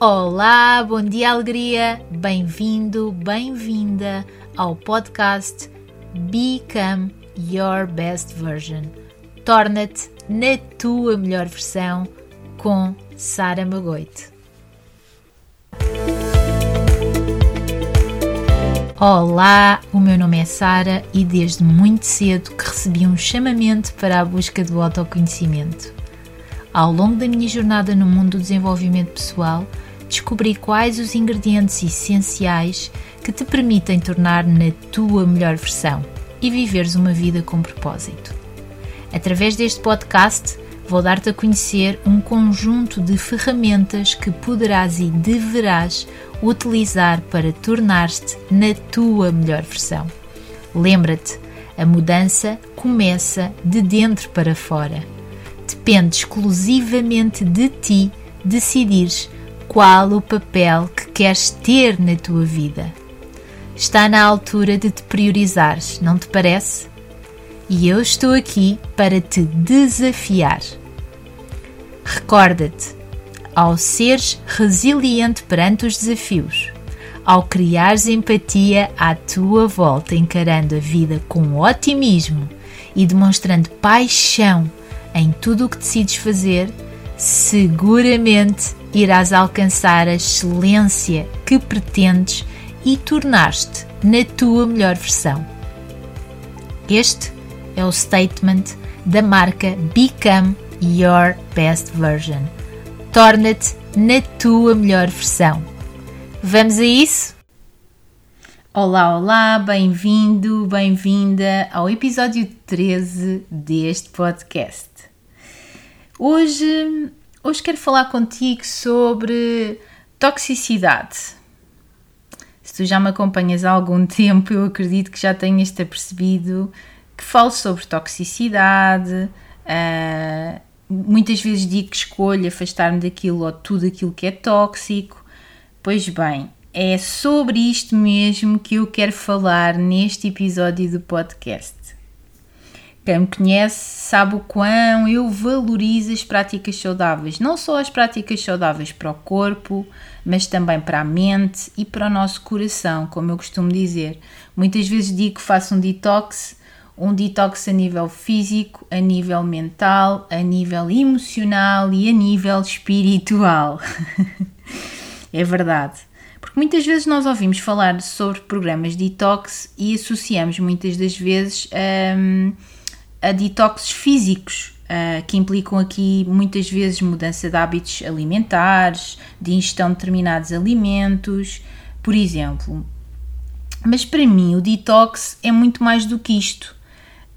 Olá, bom dia, alegria! Bem-vindo, bem-vinda ao podcast Become Your Best Version. Torna-te na tua melhor versão com Sara Magoite. Olá, o meu nome é Sara e desde muito cedo que recebi um chamamento para a busca do autoconhecimento. Ao longo da minha jornada no mundo do desenvolvimento pessoal, descobri quais os ingredientes essenciais que te permitem tornar na tua melhor versão e viveres uma vida com propósito. Através deste podcast, vou dar-te a conhecer um conjunto de ferramentas que poderás e deverás utilizar para tornar-te na tua melhor versão. Lembra-te, a mudança começa de dentro para fora. Depende exclusivamente de ti decidires qual o papel que queres ter na tua vida. Está na altura de te priorizares, não te parece? E eu estou aqui para te desafiar. Recorda-te, ao seres resiliente perante os desafios, ao criares empatia à tua volta, encarando a vida com otimismo e demonstrando paixão em tudo o que decides fazer, seguramente irás alcançar a excelência que pretendes e tornar-te na tua melhor versão. Este é o statement da marca Become Your Best Version. Torna-te na tua melhor versão. Vamos a isso? Olá, olá, bem-vindo, bem-vinda ao episódio 13 deste podcast. Hoje Hoje quero falar contigo sobre toxicidade. Se tu já me acompanhas há algum tempo, eu acredito que já tenhas te percebido que falo sobre toxicidade. Uh, muitas vezes digo que escolho afastar-me daquilo ou tudo aquilo que é tóxico. Pois bem, é sobre isto mesmo que eu quero falar neste episódio do podcast. Quem me conhece sabe o quão eu valorizo as práticas saudáveis, não só as práticas saudáveis para o corpo, mas também para a mente e para o nosso coração, como eu costumo dizer. Muitas vezes digo que faço um detox, um detox a nível físico, a nível mental, a nível emocional e a nível espiritual. é verdade. Porque muitas vezes nós ouvimos falar sobre programas de detox e associamos muitas das vezes a. Um, a detoxes físicos, uh, que implicam aqui muitas vezes mudança de hábitos alimentares, de ingestão de determinados alimentos, por exemplo. Mas para mim o detox é muito mais do que isto.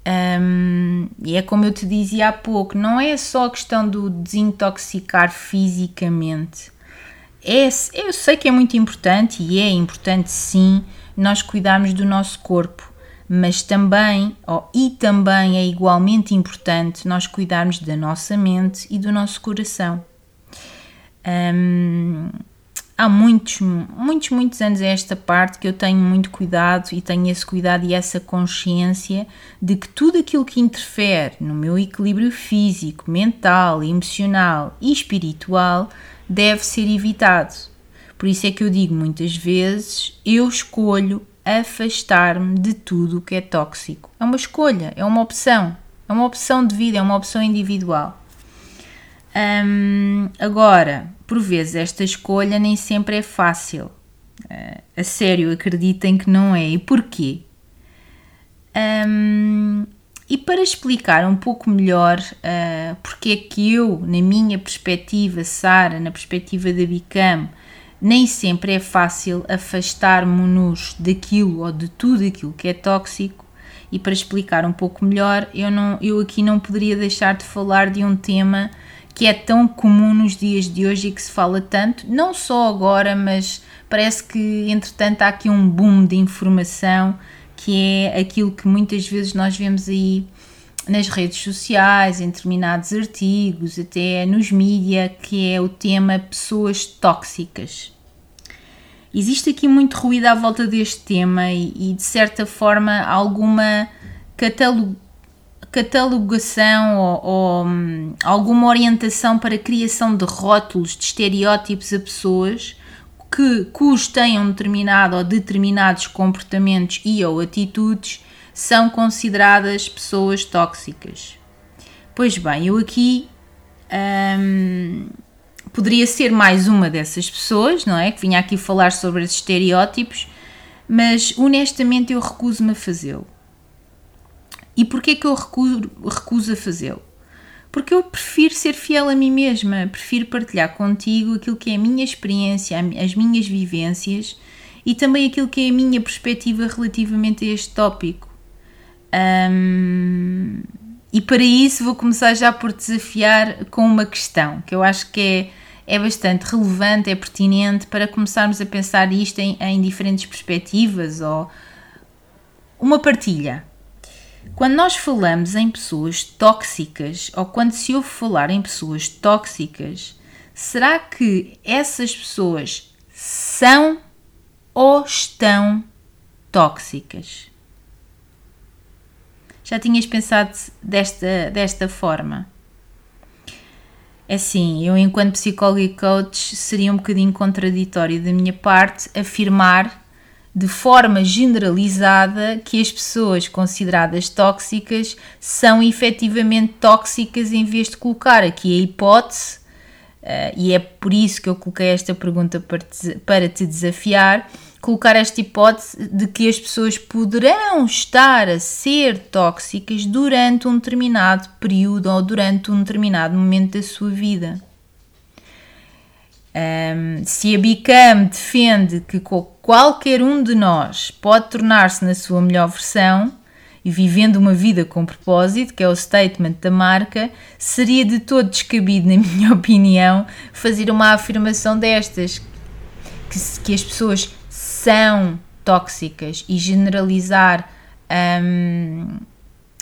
Um, e é como eu te dizia há pouco, não é só a questão do desintoxicar fisicamente. É, eu sei que é muito importante e é importante sim nós cuidarmos do nosso corpo, mas também, e também é igualmente importante nós cuidarmos da nossa mente e do nosso coração. Hum, há muitos, muitos, muitos anos a esta parte que eu tenho muito cuidado e tenho esse cuidado e essa consciência de que tudo aquilo que interfere no meu equilíbrio físico, mental, emocional e espiritual deve ser evitado. Por isso é que eu digo muitas vezes: eu escolho afastar-me de tudo o que é tóxico. É uma escolha, é uma opção, é uma opção de vida, é uma opção individual. Agora, por vezes, esta escolha nem sempre é fácil. Uh, a sério, acreditem que não é. E porquê? E para explicar um pouco melhor uh, porque é que eu, na minha perspectiva, Sara, na perspectiva da Bicam, nem sempre é fácil afastar-nos daquilo ou de tudo aquilo que é tóxico. E para explicar um pouco melhor, eu, não, eu aqui não poderia deixar de falar de um tema que é tão comum nos dias de hoje e que se fala tanto, não só agora, mas parece que entretanto há aqui um boom de informação que é aquilo que muitas vezes nós vemos aí nas redes sociais, em determinados artigos, até nos mídia, que é o tema pessoas tóxicas. Existe aqui muito ruído à volta deste tema e, e de certa forma alguma catalog, catalogação ou, ou hum, alguma orientação para a criação de rótulos, de estereótipos a pessoas que, cujos tenham determinado ou determinados comportamentos e ou atitudes são consideradas pessoas tóxicas. Pois bem, eu aqui hum, poderia ser mais uma dessas pessoas, não é? Que vinha aqui falar sobre esses estereótipos, mas honestamente eu recuso-me a fazê-lo. E porquê que eu recuso, recuso a fazê-lo? Porque eu prefiro ser fiel a mim mesma, prefiro partilhar contigo aquilo que é a minha experiência, as minhas vivências e também aquilo que é a minha perspectiva relativamente a este tópico. Um, e para isso vou começar já por desafiar com uma questão que eu acho que é, é bastante relevante, é pertinente para começarmos a pensar isto em, em diferentes perspectivas ou uma partilha. Quando nós falamos em pessoas tóxicas, ou quando se ouve falar em pessoas tóxicas, será que essas pessoas são ou estão tóxicas? Já tinhas pensado desta, desta forma? É assim, eu enquanto psicóloga e coach seria um bocadinho contraditório da minha parte afirmar de forma generalizada que as pessoas consideradas tóxicas são efetivamente tóxicas em vez de colocar aqui a hipótese, uh, e é por isso que eu coloquei esta pergunta para te, para te desafiar, colocar esta hipótese de que as pessoas poderão estar a ser tóxicas durante um determinado período ou durante um determinado momento da sua vida. Um, se a Bicam defende que qualquer um de nós pode tornar-se na sua melhor versão e vivendo uma vida com propósito, que é o statement da marca, seria de todo descabido, na minha opinião, fazer uma afirmação destas, que, que as pessoas são tóxicas e generalizar um,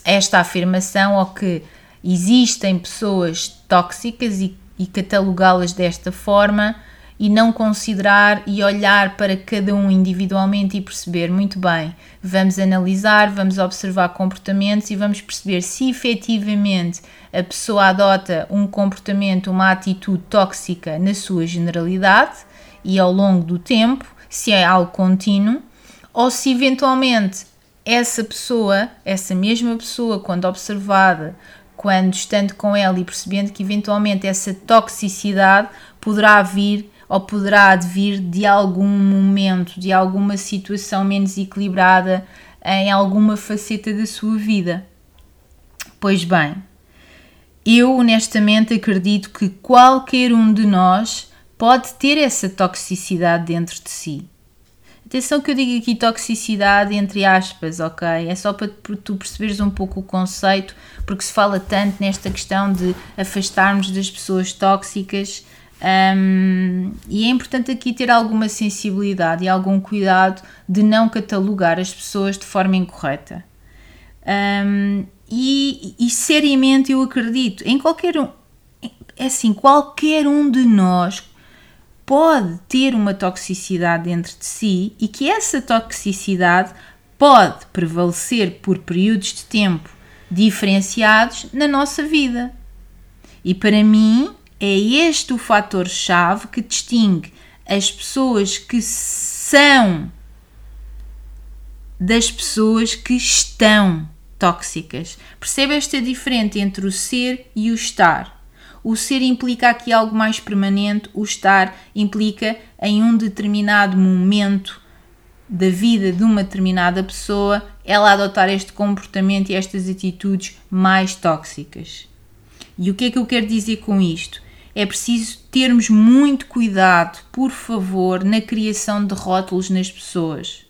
esta afirmação ou que existem pessoas tóxicas e e catalogá-las desta forma e não considerar e olhar para cada um individualmente e perceber muito bem. Vamos analisar, vamos observar comportamentos e vamos perceber se efetivamente a pessoa adota um comportamento, uma atitude tóxica na sua generalidade e ao longo do tempo, se é algo contínuo, ou se eventualmente essa pessoa, essa mesma pessoa, quando observada quando estando com ela e percebendo que eventualmente essa toxicidade poderá vir ou poderá advir de algum momento, de alguma situação menos equilibrada em alguma faceta da sua vida. Pois bem, eu honestamente acredito que qualquer um de nós pode ter essa toxicidade dentro de si. Atenção que eu digo aqui toxicidade entre aspas, ok? É só para tu perceberes um pouco o conceito, porque se fala tanto nesta questão de afastarmos das pessoas tóxicas um, e é importante aqui ter alguma sensibilidade e algum cuidado de não catalogar as pessoas de forma incorreta. Um, e, e seriamente eu acredito em qualquer um, é assim, qualquer um de nós pode ter uma toxicidade dentro de si e que essa toxicidade pode prevalecer por períodos de tempo diferenciados na nossa vida. E para mim é este o fator-chave que distingue as pessoas que são das pessoas que estão tóxicas. Percebe esta diferença entre o ser e o estar? O ser implica aqui algo mais permanente, o estar implica em um determinado momento da vida de uma determinada pessoa ela adotar este comportamento e estas atitudes mais tóxicas. E o que é que eu quero dizer com isto? É preciso termos muito cuidado, por favor, na criação de rótulos nas pessoas.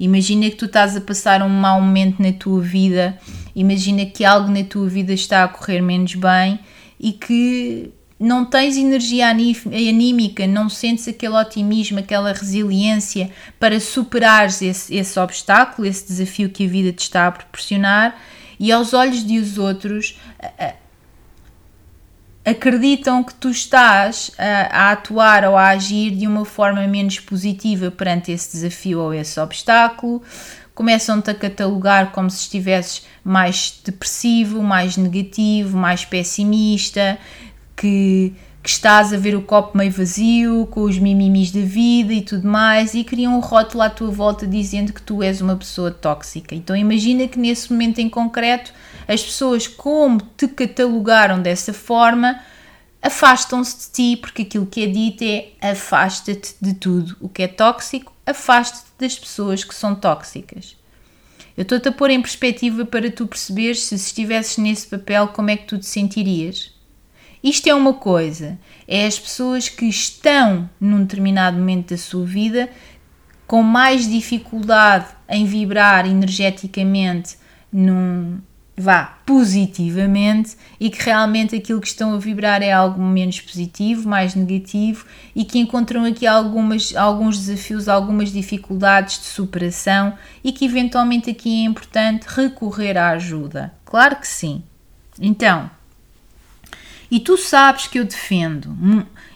Imagina que tu estás a passar um mau momento na tua vida, imagina que algo na tua vida está a correr menos bem e que não tens energia anímica, não sentes aquele otimismo, aquela resiliência para superares esse, esse obstáculo, esse desafio que a vida te está a proporcionar, e aos olhos de os outros acreditam que tu estás a, a, atuar ou a agir de uma forma menos positiva perante esse desafio ou esse obstáculo, começam-te a catalogar como se estivesses mais depressivo, mais negativo, mais pessimista, que, que estás a ver o copo meio vazio, com os mimimis da vida e tudo mais, e criam um rótulo à tua volta dizendo que tu és uma pessoa tóxica. Então imagina que nesse momento em concreto as pessoas, como te catalogaram dessa forma, afastam-se de ti, porque aquilo que é dito é afasta-te de tudo o que é tóxico, afasta-te das pessoas que são tóxicas. Eu estou-te a pôr em perspectiva para tu perceberes se estivesses nesse papel como é que tu te sentirias. Isto é uma coisa, é as pessoas que estão num determinado momento da sua vida com mais dificuldade em vibrar energeticamente num, vá positivamente e que realmente aquilo que estão a vibrar é algo menos positivo, mais negativo e que encontram aqui algumas, alguns desafios, algumas dificuldades de superação e que eventualmente aqui é importante recorrer à ajuda. Claro que sim. Então, e tu sabes que eu defendo,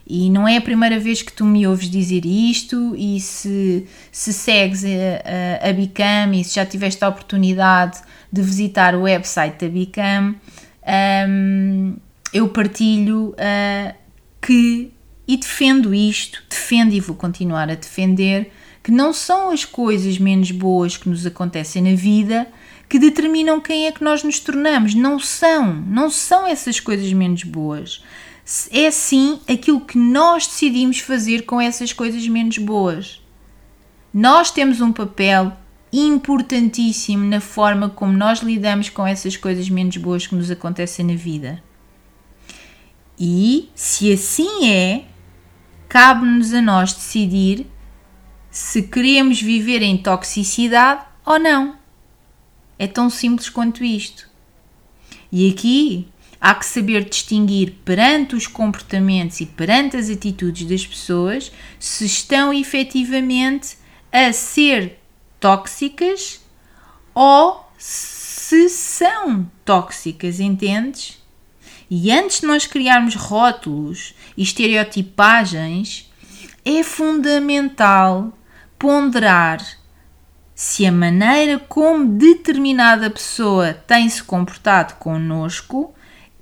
e não é a primeira vez que tu me ouves dizer isto, e se, se segues a, a, a Bicam e se já tiveste a oportunidade de visitar o website da Bicam, um, eu partilho uh, que, e defendo isto, defendo e vou continuar a defender, que não são as coisas menos boas que nos acontecem na vida que determinam quem é que nós nos tornamos. Não são, não são essas coisas menos boas. É sim aquilo que nós decidimos fazer com essas coisas menos boas. Nós temos um papel importantíssimo na forma como nós lidamos com essas coisas menos boas que nos acontecem na vida. E se assim é, cabe-nos a nós decidir se queremos viver em toxicidade ou não. É tão simples quanto isto. E aqui há que saber distinguir perante os comportamentos e perante as atitudes das pessoas se estão efetivamente a ser tóxicas ou se são tóxicas, entendes? E antes de nós criarmos rótulos e estereotipagens, é fundamental ponderar se a maneira como determinada pessoa tem se comportado connosco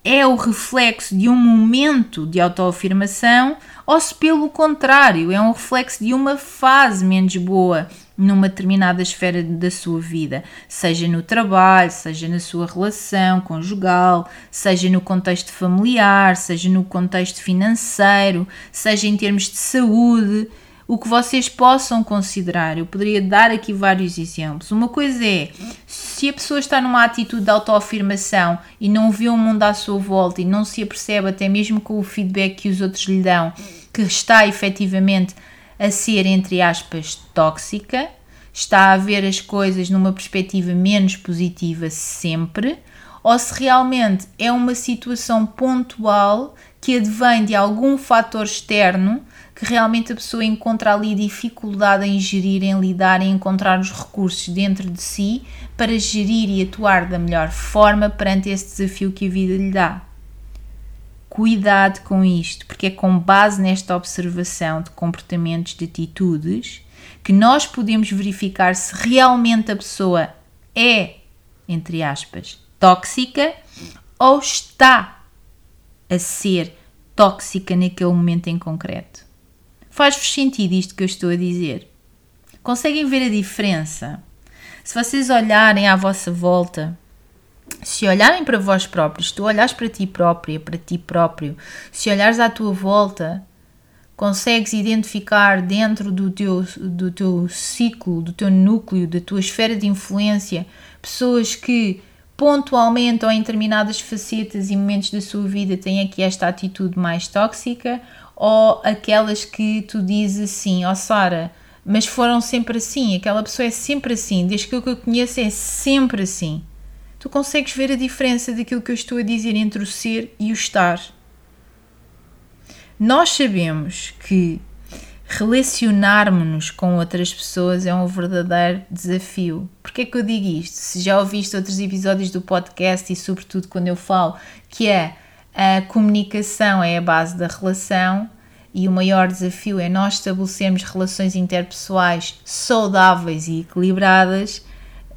é o reflexo de um momento de autoafirmação ou se, pelo contrário, é um reflexo de uma fase menos boa numa determinada esfera da sua vida, seja no trabalho, seja na sua relação conjugal, seja no contexto familiar, seja no contexto financeiro, seja em termos de saúde, o que vocês possam considerar. Eu poderia dar aqui vários exemplos. Uma coisa é se a pessoa está numa atitude de autoafirmação e não vê o mundo à sua volta e não se apercebe, até mesmo com o feedback que os outros lhe dão, que está efetivamente a ser, entre aspas, tóxica, está a ver as coisas numa perspectiva menos positiva sempre, ou se realmente é uma situação pontual que advém de algum fator externo que realmente a pessoa encontra ali dificuldade em gerir, em lidar, em encontrar os recursos dentro de si para gerir e atuar da melhor forma perante esse desafio que a vida lhe dá. Cuidado com isto, porque é com base nesta observação de comportamentos, de atitudes, que nós podemos verificar se realmente a pessoa é, entre aspas, tóxica ou está a ser tóxica naquele momento em concreto. Faz-vos sentido isto que eu estou a dizer? Conseguem ver a diferença? Se vocês olharem à vossa volta se olharem para vós próprios, tu olhares para ti própria, para ti próprio, se olhares à tua volta, consegues identificar dentro do teu, do teu ciclo, do teu núcleo, da tua esfera de influência, pessoas que pontualmente ou em determinadas facetas e momentos da sua vida têm aqui esta atitude mais tóxica, ou aquelas que tu dizes assim, ó oh Sara, mas foram sempre assim, aquela pessoa é sempre assim, desde que eu conheço é sempre assim tu consegues ver a diferença daquilo que eu estou a dizer entre o ser e o estar. Nós sabemos que relacionarmos-nos com outras pessoas é um verdadeiro desafio. Porquê é que eu digo isto? Se já ouviste outros episódios do podcast e, sobretudo, quando eu falo que é a comunicação é a base da relação e o maior desafio é nós estabelecermos relações interpessoais saudáveis e equilibradas,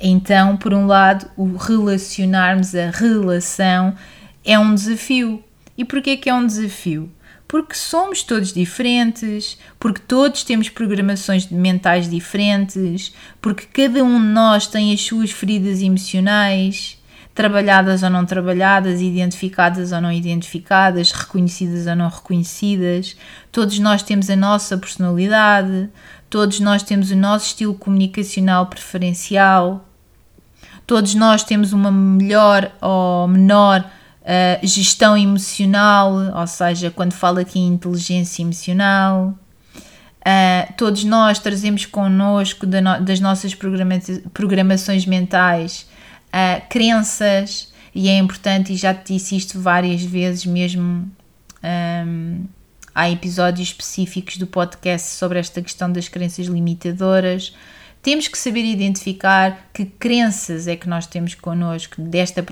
Então, por um lado, o relacionarmos a relação é um desafio. E porquê que é um desafio? Porque somos todos diferentes, porque todos temos programações mentais diferentes, porque cada um de nós tem as suas feridas emocionais, trabalhadas ou não trabalhadas, identificadas ou não identificadas, reconhecidas ou não reconhecidas. Todos nós temos a nossa personalidade, todos nós temos o nosso estilo comunicacional preferencial, todos nós temos uma melhor ou menor uh, gestão emocional, ou seja, quando falo aqui em inteligência emocional. Uh, todos nós trazemos connosco da no, das nossas programa programações mentais uh, crenças, e é importante, e já te disse isto várias vezes, mesmo um, há episódios específicos do podcast sobre esta questão das crenças limitadoras. Temos que saber identificar que crenças é que nós temos connosco desta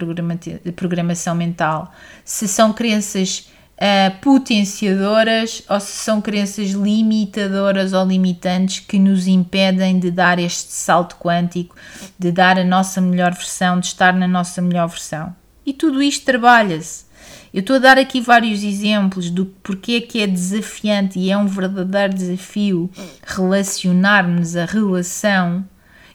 programação mental. Se são crenças uh, potenciadoras ou se são crenças limitadoras ou limitantes que nos impedem de dar este salto quântico, de dar a nossa melhor versão, de estar na nossa melhor versão. E tudo isto trabalha-se. Eu estou a dar aqui vários exemplos do porquê que é desafiante e é um verdadeiro desafio relacionar-nos a relação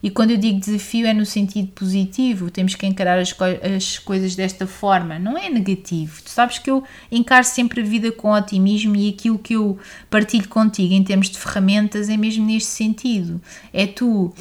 e quando eu digo desafio é no sentido positivo, temos que encarar as, co as coisas desta forma, não é negativo. Tu sabes que eu encaro sempre a vida com otimismo e aquilo que eu partilho contigo em termos de ferramentas é mesmo neste sentido. É tu uh,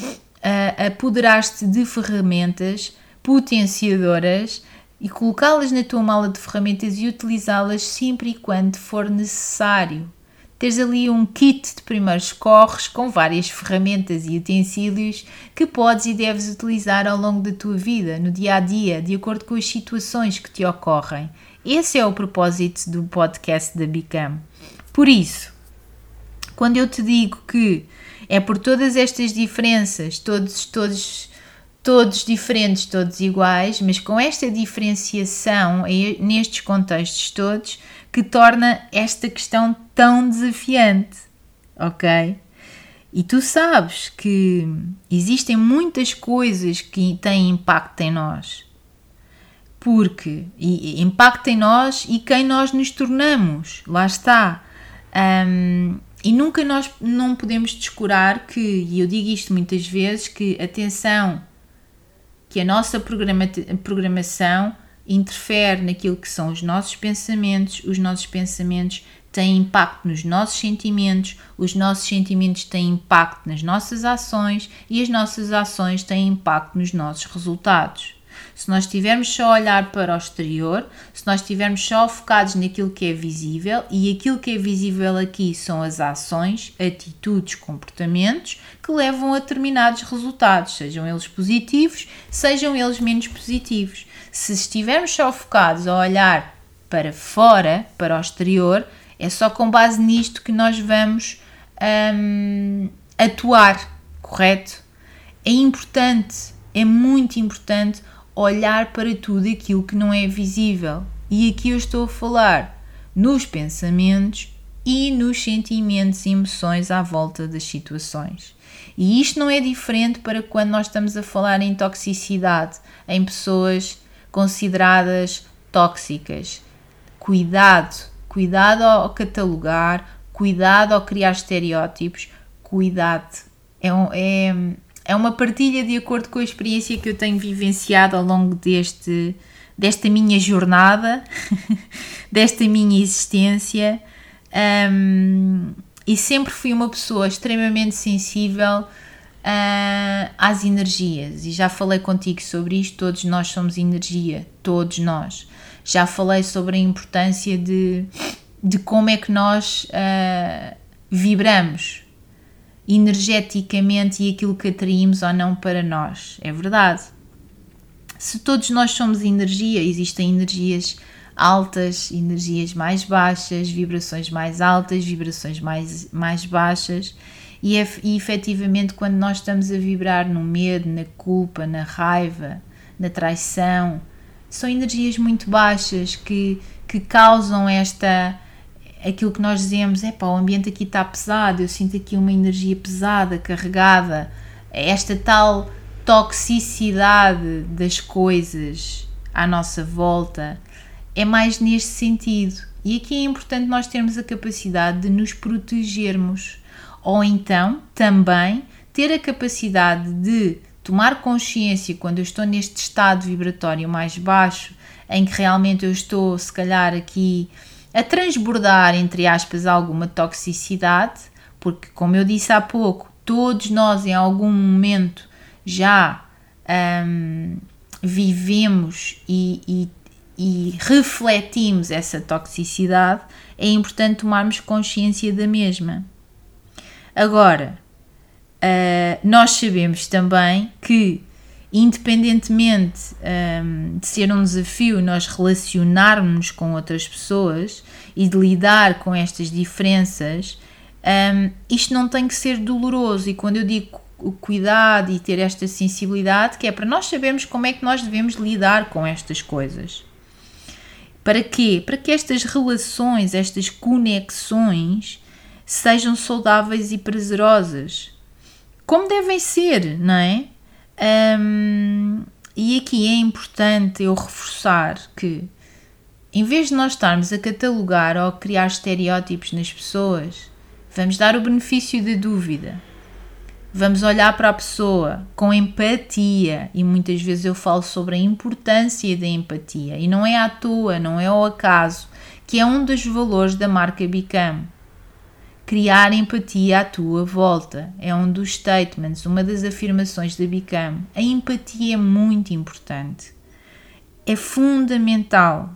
apoderar-te de ferramentas potenciadoras e colocá-las na tua mala de ferramentas e utilizá-las sempre e quando for necessário teres ali um kit de primeiros corres com várias ferramentas e utensílios que podes e deves utilizar ao longo da tua vida, no dia a dia, de acordo com as situações que te ocorrem. Esse é o propósito do podcast da Bicam. Por isso, quando eu te digo que é por todas estas diferenças, todos, todos, todos diferentes, todos iguais, mas com esta diferenciação nestes contextos todos, que torna esta questão tão desafiante, ok? E tu sabes que existem muitas coisas que têm impacto em nós. Porque e, impacto em nós e quem nós nos tornamos. Lá está. Um, e nunca nós não podemos descurar que, e eu digo isto muitas vezes, que atenção, que a nossa programa, programação interfere naquilo que são os nossos pensamentos, os nossos pensamentos têm impacto nos nossos sentimentos, os nossos sentimentos têm impacto nas nossas ações e as nossas ações têm impacto nos nossos resultados. Se nós estivermos só a olhar para o exterior, se nós estivermos só focados naquilo que é visível, e aquilo que é visível aqui são as ações, atitudes, comportamentos que levam a determinados resultados, sejam eles positivos, sejam eles menos positivos. Se estivermos só focados a olhar para fora, para o exterior, é só com base nisto que nós vamos hum, atuar, correto? É importante, é muito importante olhar para tudo aquilo que não é visível. E aqui eu estou a falar nos pensamentos e nos sentimentos e emoções à volta das situações. E isto não é diferente para quando nós estamos a falar em toxicidade, em pessoas consideradas tóxicas. Cuidado, cuidado ao catalogar, cuidado ao criar estereótipos, cuidado. É, um, é, é uma partilha de acordo com a experiência que eu tenho vivenciado ao longo deste, desta minha jornada, desta minha existência. Um, e sempre fui uma pessoa extremamente sensível uh, às energias. E já falei contigo sobre isto. Todos nós somos energia, todos nós. Já falei sobre a importância de, de como é que nós uh, vibramos energeticamente e aquilo que atraímos ou não para nós. É verdade. Se todos nós somos energia, existem energias altas, energias mais baixas, vibrações mais altas, vibrações mais, mais baixas. E, e efetivamente, quando nós estamos a vibrar no medo, na culpa, na raiva, na traição, são energias muito baixas que, que causam esta aquilo que nós dizemos, é pá, o ambiente aqui está pesado, eu sinto aqui uma energia pesada, carregada, esta tal toxicidade das coisas à nossa volta. É mais neste sentido. E aqui é importante nós termos a capacidade de nos protegermos, ou então também ter a capacidade de tomar consciência quando eu estou neste estado vibratório mais baixo, em que realmente eu estou, se calhar, aqui a transbordar, entre aspas, alguma toxicidade, porque, como eu disse há pouco, todos nós em algum momento já um, vivemos e, e, e refletimos essa toxicidade, é importante tomarmos consciência da mesma. Agora, uh, nós sabemos também que, independentemente um, de ser um desafio nós relacionarmos com outras pessoas e de lidar com estas diferenças, um, isto não tem que ser doloroso. E quando eu digo o cuidado e ter esta sensibilidade, que é para nós sabermos como é que nós devemos lidar com estas coisas. Para quê? Para que estas relações, estas conexões sejam saudáveis e prazerosas. Como devem ser, não é? Um, e aqui é importante eu reforçar que, em vez de nós estarmos a catalogar ou a criar estereótipos nas pessoas, vamos dar o benefício da dúvida Vamos olhar para a pessoa com empatia e muitas vezes eu falo sobre a importância da empatia e não é à toa, não é ao acaso, que é um dos valores da marca Bicam. Criar empatia à tua volta é um dos statements, uma das afirmações da Bicam. A empatia é muito importante. É fundamental.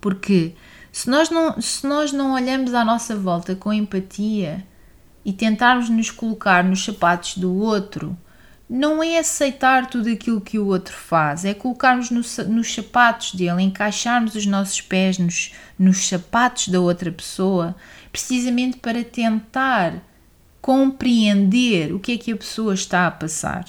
Porque se nós não, se nós não olhamos à nossa volta com empatia, e tentarmos nos colocar nos sapatos do outro, não é aceitar tudo aquilo que o outro faz, é colocarmos no, nos sapatos dele, encaixarmos os nossos pés nos, nos sapatos da outra pessoa, precisamente para tentar compreender o que é que a pessoa está a passar.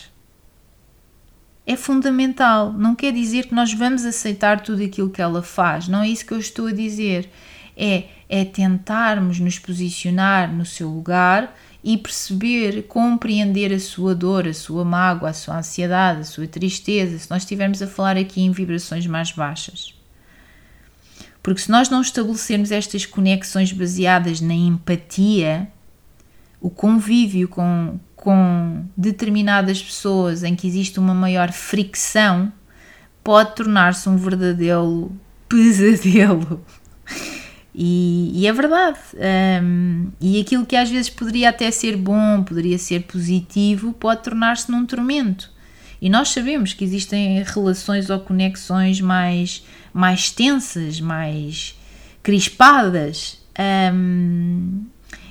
É fundamental. Não quer dizer que nós vamos aceitar tudo aquilo que ela faz. Não é isso que eu estou a dizer. É é tentarmos nos posicionar no seu lugar e perceber, compreender a sua dor, a sua mágoa, a sua ansiedade, a sua tristeza, se nós estivermos a falar aqui em vibrações mais baixas. Porque se nós não estabelecermos estas conexões baseadas na empatia, o convívio com, com determinadas pessoas em que existe uma maior fricção, pode tornar-se um verdadeiro pesadelo. E, e é verdade. Um, e aquilo que às vezes poderia até ser bom, poderia ser positivo, pode tornar-se num tormento. E nós sabemos que existem relações ou conexões mais, mais tensas, mais crispadas. Um,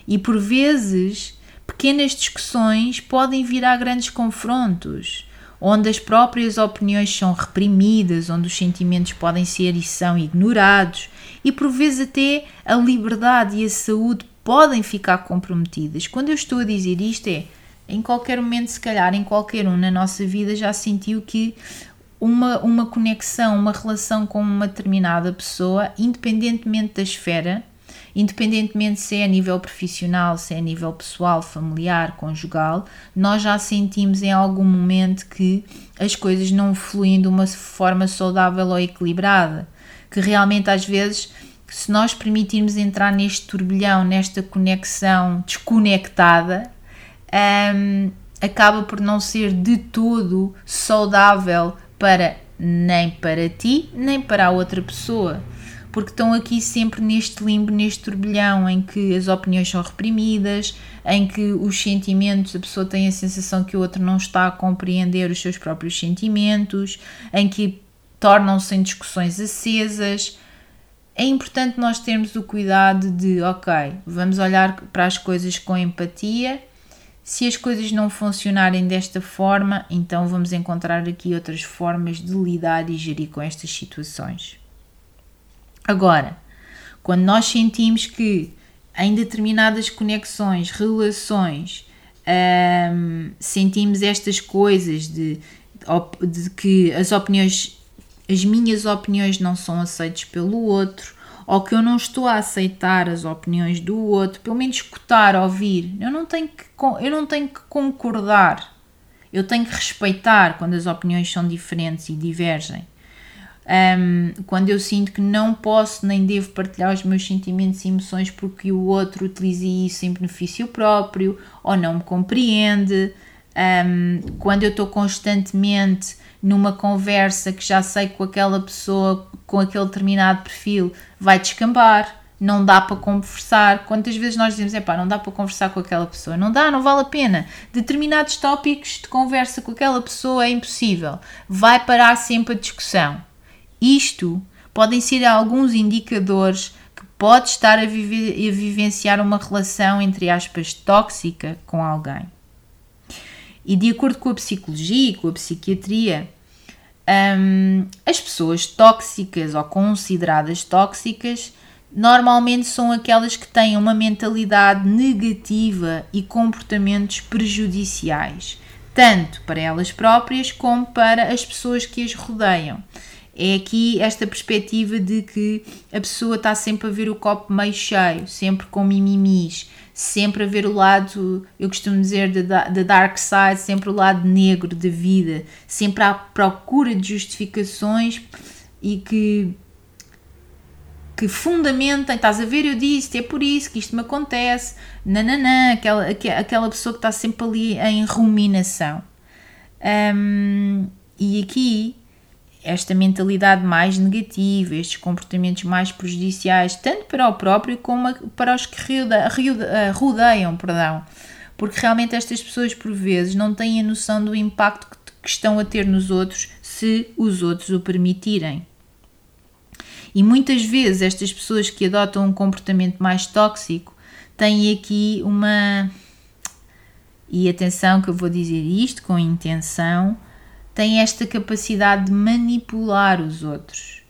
e por vezes, pequenas discussões podem virar grandes confrontos, onde as próprias opiniões são reprimidas, onde os sentimentos podem ser e são ignorados e por vezes até a liberdade e a saúde podem ficar comprometidas. Quando eu estou a dizer isto é em qualquer momento, se calhar em qualquer um na nossa vida já sentiu que uma, uma conexão, uma relação com uma determinada pessoa, independentemente da esfera, independentemente se é a nível profissional, se é a nível pessoal, familiar, conjugal, nós já sentimos em algum momento que as coisas não fluem de uma forma saudável ou equilibrada que realmente às vezes, se nós permitirmos entrar neste turbilhão, nesta conexão desconectada, um, acaba por não ser de todo saudável para nem para ti, nem para a outra pessoa. Porque estão aqui sempre neste limbo, neste turbilhão em que as opiniões são reprimidas, em que os sentimentos, a pessoa tem a sensação que o outro não está a compreender os seus próprios sentimentos, em que tornam-se em discussões acesas. É importante nós termos o cuidado de, ok, vamos olhar para as coisas com empatia. Se as coisas não funcionarem desta forma, então vamos encontrar aqui outras formas de lidar e gerir com estas situações. Agora, quando nós sentimos que em determinadas conexões, relações, hum, sentimos estas coisas de, de que as opiniões as minhas opiniões não são aceitas pelo outro, ou que eu não estou a aceitar as opiniões do outro, pelo menos escutar, ouvir. Eu não tenho que, eu não tenho que concordar. Eu tenho que respeitar quando as opiniões são diferentes e divergem. Um, quando eu sinto que não posso nem devo partilhar os meus sentimentos e emoções porque o outro utiliza isso em benefício próprio ou não me compreende. Um, quando eu estou constantemente numa conversa que já sei com aquela pessoa, com aquele determinado perfil, vai descambar, não dá para conversar. Quantas vezes nós dizemos, é pá, não dá para conversar com aquela pessoa? Não dá, não vale a pena. Determinados tópicos de conversa com aquela pessoa é impossível. Vai parar sempre a discussão. Isto podem ser alguns indicadores que pode estar a, a vivenciar uma relação, entre aspas, tóxica com alguém. E de acordo com a psicologia e com a psiquiatria, um, as pessoas tóxicas ou consideradas tóxicas normalmente são aquelas que têm uma mentalidade negativa e comportamentos prejudiciais, tanto para elas próprias como para as pessoas que as rodeiam. É aqui esta perspectiva de que a pessoa está sempre a ver o copo meio cheio, sempre com mimimis, sempre a ver o lado, eu costumo dizer, da dark side, sempre o lado negro da vida, sempre à procura de justificações e que que fundamentem, estás a ver, eu disse, é por isso que isto me acontece, nananã, aquela, aquela pessoa que está sempre ali em ruminação. Um, e aqui esta mentalidade mais negativa, estes comportamentos mais prejudiciais, tanto para o próprio como para os que eh, rodeiam, perdão. Porque realmente estas pessoas, por vezes, não têm a noção do impacto que estão a ter nos outros se os outros o permitirem. E muitas vezes estas pessoas que adotam um comportamento mais tóxico têm aqui uma. E atenção que eu vou dizer isto com intenção, tem esta capacidade de manipular os outros,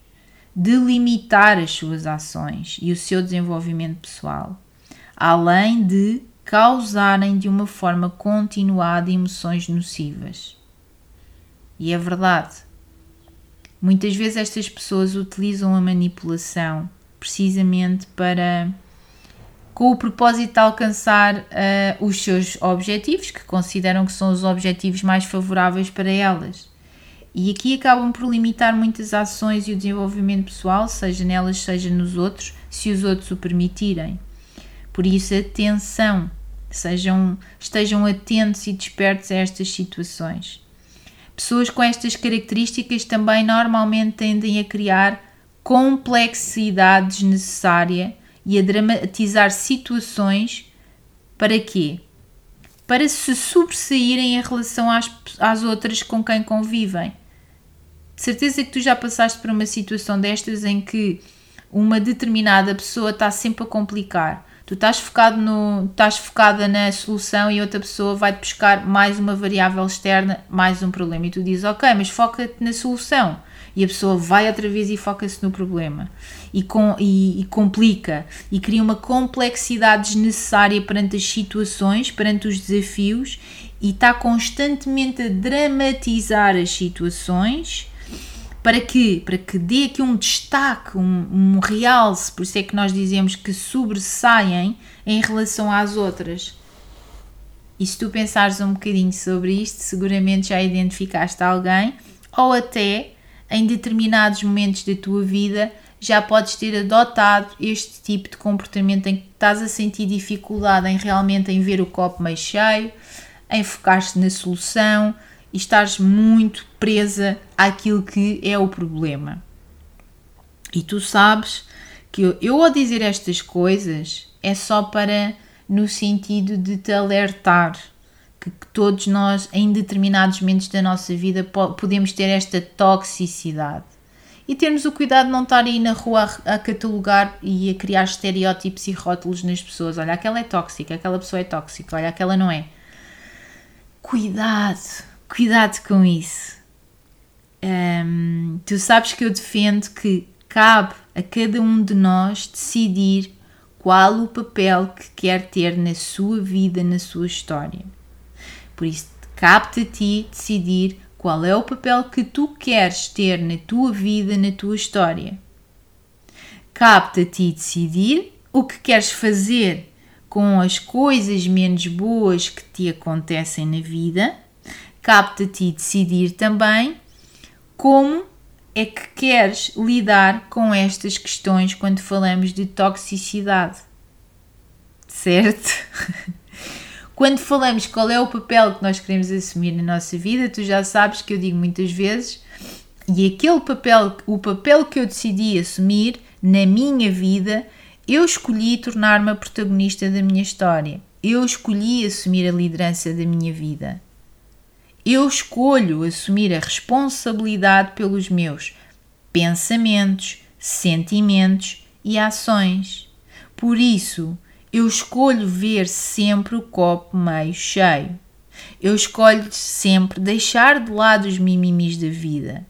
de limitar as suas ações e o seu desenvolvimento pessoal, além de causarem de uma forma continuada emoções nocivas. E é verdade. Muitas vezes estas pessoas utilizam a manipulação precisamente para com o propósito de alcançar uh, os seus objetivos, que consideram que são os objetivos mais favoráveis para elas. E aqui acabam por limitar muitas ações e o desenvolvimento pessoal, seja nelas, seja nos outros, se os outros o permitirem. Por isso, atenção, sejam, estejam atentos e despertos a estas situações. Pessoas com estas características também normalmente tendem a criar complexidade desnecessária e a dramatizar situações para quê? Para se sobressaírem em relação às, às outras com quem convivem. De certeza que tu já passaste por uma situação destas em que uma determinada pessoa está sempre a complicar. Tu estás focado no, estás focada na solução e outra pessoa vai-te buscar mais uma variável externa, mais um problema. E tu dizes, ok, mas foca-te na solução e a pessoa vai outra vez e foca-se no problema e, com, e, e, complica e cria uma complexidade desnecessária perante as situações, perante os desafios e está constantemente a dramatizar as situações para que, para que dê aqui um destaque, um, um realce, por isso é que nós dizemos que sobressaem em relação às outras. E se tu pensares um bocadinho sobre isto, seguramente já identificaste alguém, ou até em determinados momentos da tua vida já podes ter adotado este tipo de comportamento em que estás a sentir dificuldade em realmente em ver o copo meio cheio, em focar-te na solução e estás muito presa àquilo que é o problema. E tu sabes que eu, eu ao dizer estas coisas é só para no sentido de te alertar que todos nós, em determinados momentos da nossa vida, podemos ter esta toxicidade. E termos o cuidado de não estar aí na rua a, catalogar e a criar estereótipos e rótulos nas pessoas. Olha, aquela é tóxica, aquela pessoa é tóxica, olha, aquela não é. Cuidado, cuidado com isso. tu sabes que eu defendo que cabe a cada um de nós decidir qual o papel que quer ter na sua vida, na sua história. Por isso, cabe-te a ti decidir qual é o papel que tu queres ter na tua vida, na tua história. Cabe-te a ti decidir o que queres fazer com as coisas menos boas que te acontecem na vida. Capta a ti decidir também como é que queres lidar com estas questões quando falamos de toxicidade. Certo? Quando falamos qual é o papel que nós queremos assumir na nossa vida, tu já sabes que eu digo muitas vezes, e aquele papel, o papel que eu decidi assumir na minha vida, eu escolhi tornar-me a protagonista da minha história. Eu escolhi assumir a liderança da minha vida. Eu escolho assumir a responsabilidade pelos meus pensamentos, sentimentos e ações. Por isso, eu escolho ver sempre o copo meio cheio. Eu escolho sempre deixar de lado os mimimis da vida.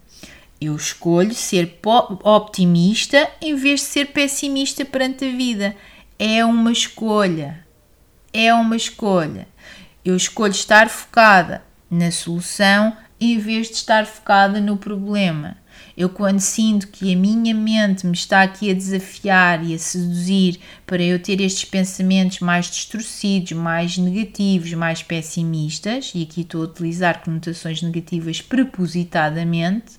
Eu escolho ser optimista em vez de ser pessimista perante a vida. É uma escolha. É uma escolha. Eu escolho estar focada na solução em vez de estar focada no problema. Eu, quando sinto que a minha mente me está aqui a desafiar e a seduzir para eu ter estes pensamentos mais distorcidos, mais negativos, mais pessimistas, e aqui estou a utilizar conotações negativas propositadamente,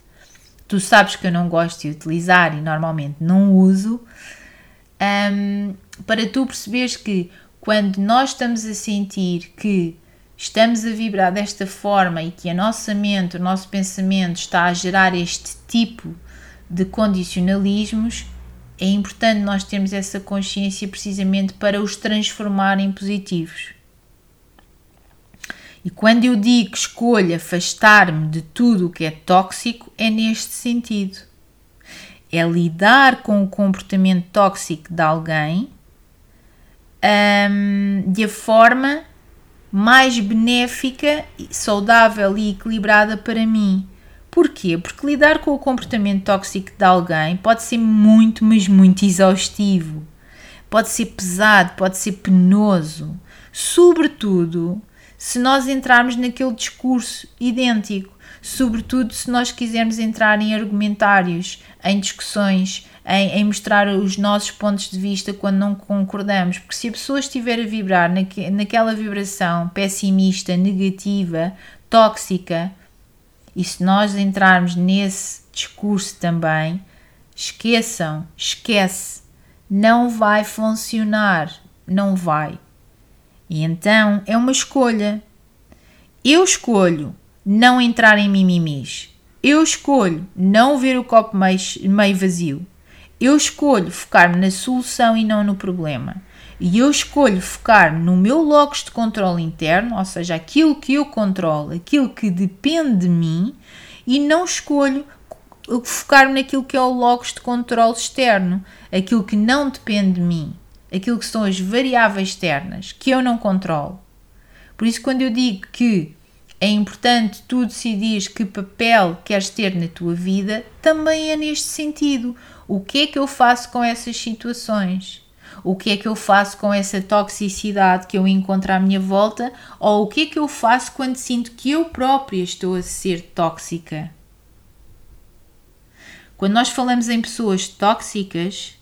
tu sabes que eu não gosto de utilizar e normalmente não uso, um, para tu perceberes que quando nós estamos a sentir que estamos a vibrar desta forma e que a nossa mente, o nosso pensamento está a gerar este tipo de condicionalismos, é importante nós termos essa consciência precisamente para os transformar em positivos. E quando eu digo que escolho afastar-me de tudo o que é tóxico, é neste sentido. É lidar com o comportamento tóxico de alguém um, de a forma mais benéfica, saudável e equilibrada para mim. Porquê? Porque lidar com o comportamento tóxico de alguém pode ser muito, mas muito exaustivo. Pode ser pesado, pode ser penoso. Sobretudo se nós entrarmos naquele discurso idêntico. Sobretudo se nós quisermos entrar em argumentários, em discussões, em, em, mostrar os nossos pontos de vista quando não concordamos, porque se a pessoa estiver a vibrar naque, naquela vibração pessimista, negativa, tóxica, e se nós entrarmos nesse discurso também, esqueçam, esquece, não vai funcionar, não vai. E então é uma escolha. Eu escolho não entrar em mimimis. Eu escolho não ver o copo meio, meio vazio. Eu escolho focar-me na solução e não no problema. E eu escolho focar no meu logos de controle interno, ou seja, aquilo que eu controlo, aquilo que depende de mim, e não escolho focar-me naquilo que é o logos de controle externo, aquilo que não depende de mim, aquilo que são as variáveis externas que eu não controlo. Por isso, quando eu digo que é importante tu decidires que papel queres ter na tua vida, também é neste sentido. O que é que eu faço com essas situações? O que é que eu faço com essa toxicidade que eu encontro à minha volta? Ou o que é que eu faço quando sinto que eu própria estou a ser tóxica? Quando nós falamos em pessoas tóxicas,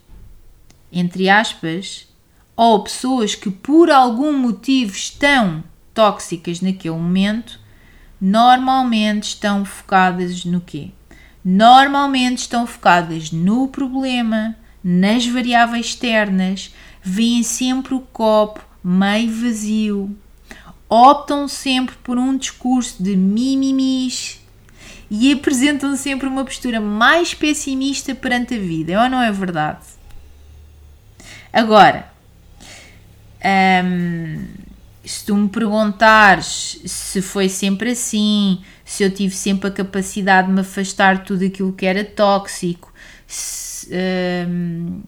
entre aspas, ou pessoas que por algum motivo estão tóxicas naquele momento, normalmente estão focadas no quê? Normalmente estão focadas no problema, nas variáveis externas, veem sempre o copo meio vazio, optam sempre por um discurso de mimimis e apresentam sempre uma postura mais pessimista perante a vida, ou não é verdade? Agora, hum, se tu me perguntares se foi sempre assim, se eu tive sempre a capacidade de me afastar de tudo aquilo que era tóxico, se, um,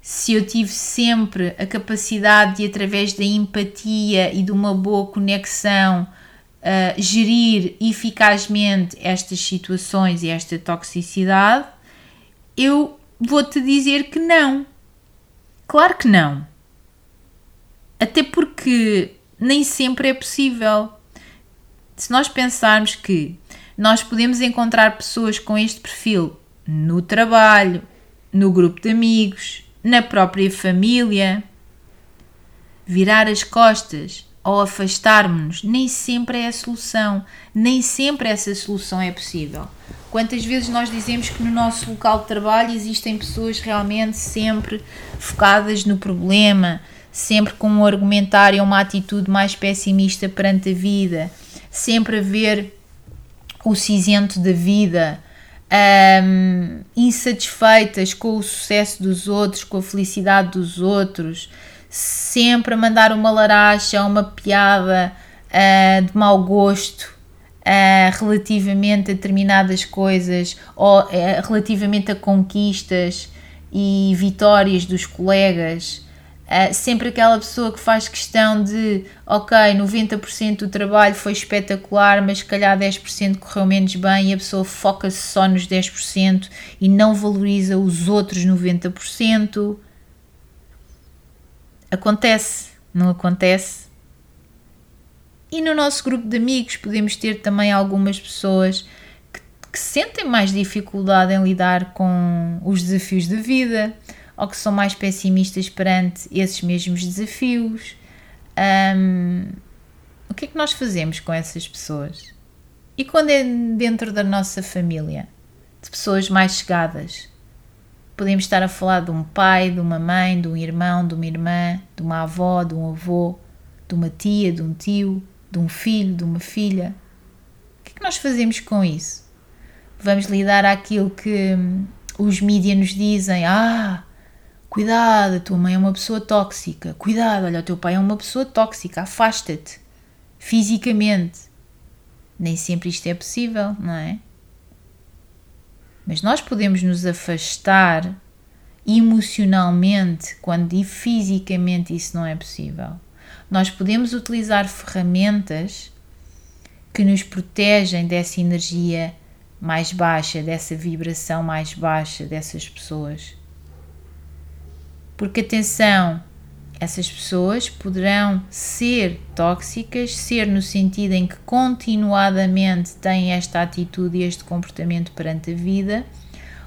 se eu tive sempre a capacidade de, através da empatia e de uma boa conexão, uh, gerir eficazmente estas situações e esta toxicidade, eu vou-te dizer que não. Claro que não. Até porque nem sempre é possível se nós pensarmos que nós podemos encontrar pessoas com este perfil no trabalho, no grupo de amigos, na própria família, virar as costas ou afastarmos-nos, nem sempre é a solução, nem sempre essa solução é possível. Quantas vezes nós dizemos que no nosso local de trabalho existem pessoas realmente sempre focadas no problema, sempre com um argumentário ou uma atitude mais pessimista perante a vida, sempre a ver o cinzento da vida, um, insatisfeitas com o sucesso dos outros, com a felicidade dos outros, sempre a mandar uma laracha, uma piada uh, de mau gosto uh, relativamente a determinadas coisas ou uh, relativamente a conquistas e vitórias dos colegas. Sempre aquela pessoa que faz questão de, ok, 90% do trabalho foi espetacular, mas se calhar 10% correu menos bem e a pessoa foca-se só nos 10% e não valoriza os outros 90%. Acontece, não acontece? E no nosso grupo de amigos podemos ter também algumas pessoas que, que sentem mais dificuldade em lidar com os desafios da vida ou que são mais pessimistas perante esses mesmos desafios. Um, o que é que nós fazemos com essas pessoas? E quando é dentro da nossa família, de pessoas mais chegadas? Podemos estar a falar de um pai, de uma mãe, de um irmão, de uma irmã, de uma avó, de um avô, de uma tia, de um tio, de um filho, de uma filha. O que é que nós fazemos com isso? Vamos lidar àquilo que hum, os mídias nos dizem: ah, cuidado, a tua mãe é uma pessoa tóxica, cuidado, olha, o teu pai é uma pessoa tóxica, afasta-te fisicamente. Nem sempre isto é possível, não é? Mas nós podemos nos afastar emocionalmente quando fisicamente isso não é possível. Nós podemos utilizar ferramentas que nos protegem dessa energia mais baixa, dessa vibração mais baixa dessas pessoas. Porque atenção, essas pessoas poderão ser tóxicas, ser no sentido em que continuadamente têm esta atitude e este comportamento perante a vida,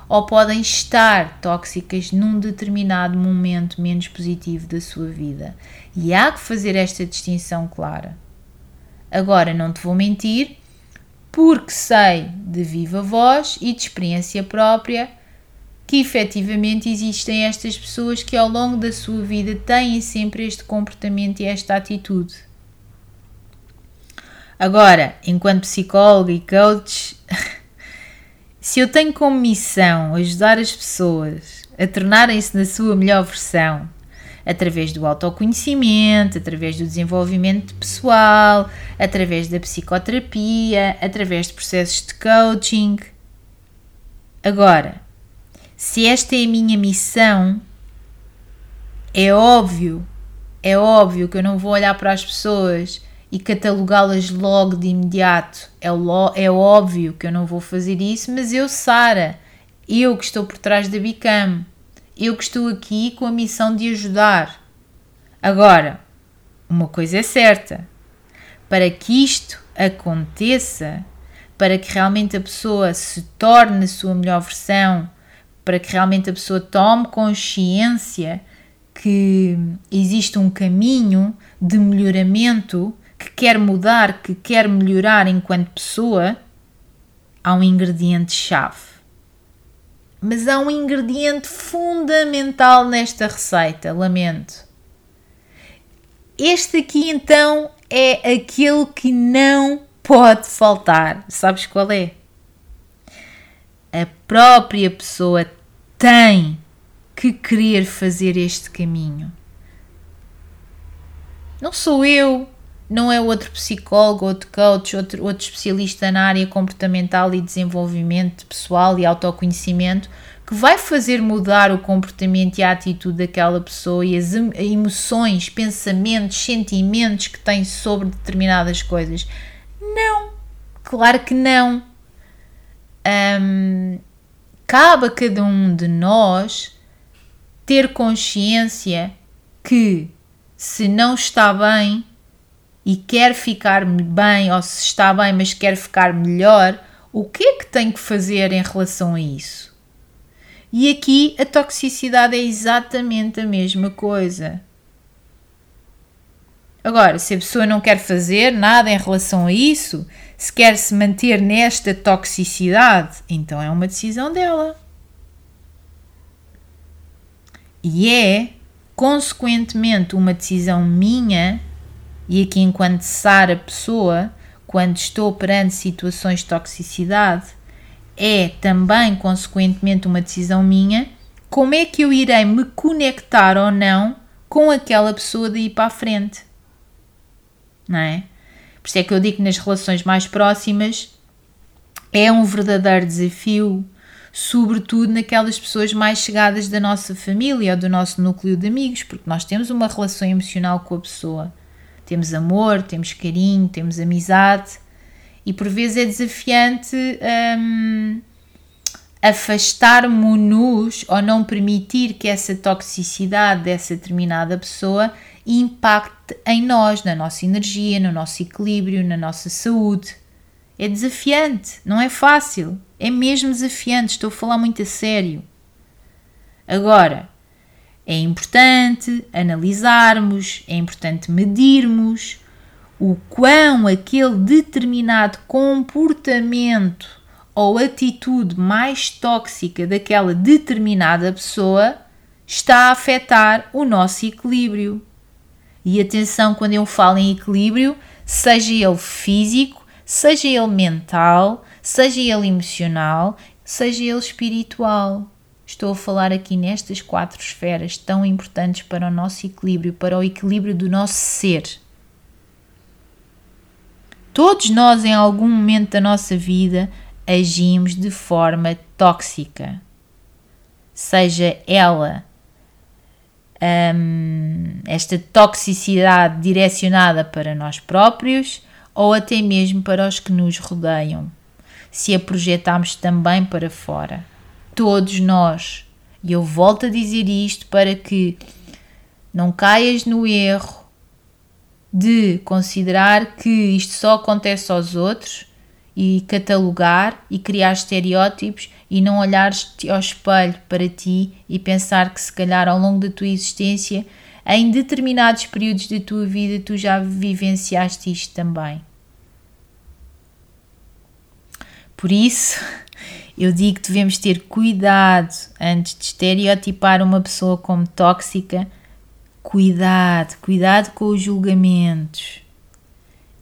ou podem estar tóxicas num determinado momento menos positivo da sua vida. E há que fazer esta distinção clara. Agora, não te vou mentir, porque sei de viva voz e de experiência própria que efetivamente existem estas pessoas que ao longo da sua vida têm sempre este comportamento e esta atitude. Agora, enquanto psicóloga e coach, se eu tenho como missão ajudar as pessoas a tornarem-se na sua melhor versão, através do autoconhecimento, através do desenvolvimento pessoal, através da psicoterapia, através de processos de coaching. Agora, se esta é a minha missão, é óbvio, é óbvio que eu não vou olhar para as pessoas e catalogá-las logo de imediato. É, é óbvio que eu não vou fazer isso, mas eu, Sara, eu que estou por trás da Bicam, eu que estou aqui com a missão de ajudar. Agora, uma coisa é certa: para que isto aconteça, para que realmente a pessoa se torne a sua melhor versão, para que realmente a pessoa tome consciência que existe um caminho de melhoramento, que quer mudar, que quer melhorar enquanto pessoa, há um ingrediente-chave. Mas há um ingrediente fundamental nesta receita, lamento. Este aqui então é aquele que não pode faltar. Sabes qual é? A própria pessoa tem que querer fazer este caminho. Não sou eu, não é outro psicólogo, outro coach, outro, outro especialista na área comportamental e desenvolvimento pessoal e autoconhecimento que vai fazer mudar o comportamento e a atitude daquela pessoa e as emoções, pensamentos, sentimentos que tem sobre determinadas coisas. Não, claro que não. Um, cabe a cada um de nós ter consciência que se não está bem e quer ficar bem, ou se está bem, mas quer ficar melhor, o que é que tem que fazer em relação a isso? E aqui a toxicidade é exatamente a mesma coisa. Agora, se a pessoa não quer fazer nada em relação a isso, se quer se manter nesta toxicidade, então é uma decisão dela. E é, consequentemente, uma decisão minha, e aqui enquanto Sara pessoa, quando estou perante situações de toxicidade, é também, consequentemente, uma decisão minha, como é que eu irei me conectar ou não com aquela pessoa daí para a frente. Não é? Por isso é que eu digo que nas relações mais próximas é um verdadeiro desafio, sobretudo naquelas pessoas mais chegadas da nossa família ou do nosso núcleo de amigos, porque nós temos uma relação emocional com a pessoa. Temos amor, temos carinho, temos amizade e por vezes é desafiante hum, afastarmos-nos ou não permitir que essa toxicidade dessa determinada pessoa impacte em nós, na nossa energia, no nosso equilíbrio, na nossa saúde. É desafiante, não é fácil, é mesmo desafiante, estou a falar muito a sério. Agora, é importante analisarmos, é importante medirmos o quão aquele determinado comportamento ou atitude mais tóxica daquela determinada pessoa está a afetar o nosso equilíbrio. E atenção, quando eu falo em equilíbrio, seja ele físico, seja ele mental, seja ele emocional, seja ele espiritual. Estou a falar aqui nestas quatro esferas tão importantes para o nosso equilíbrio, para o equilíbrio do nosso ser. Todos nós, em algum momento da nossa vida, agimos de forma tóxica. Seja ela um, esta toxicidade direcionada para nós próprios ou até mesmo para os que nos rodeiam, se a projetarmos também para fora todos nós. E eu volto a dizer isto para que não caias no erro de considerar que isto só acontece aos outros e catalogar e criar estereótipos e não olhares ao espelho para ti e pensar que se calhar ao longo da tua existência, em determinados períodos da tua vida, tu já vivenciaste isto também. Por isso, eu digo que devemos ter cuidado antes de estereotipar uma pessoa como tóxica. Cuidado, cuidado com os julgamentos.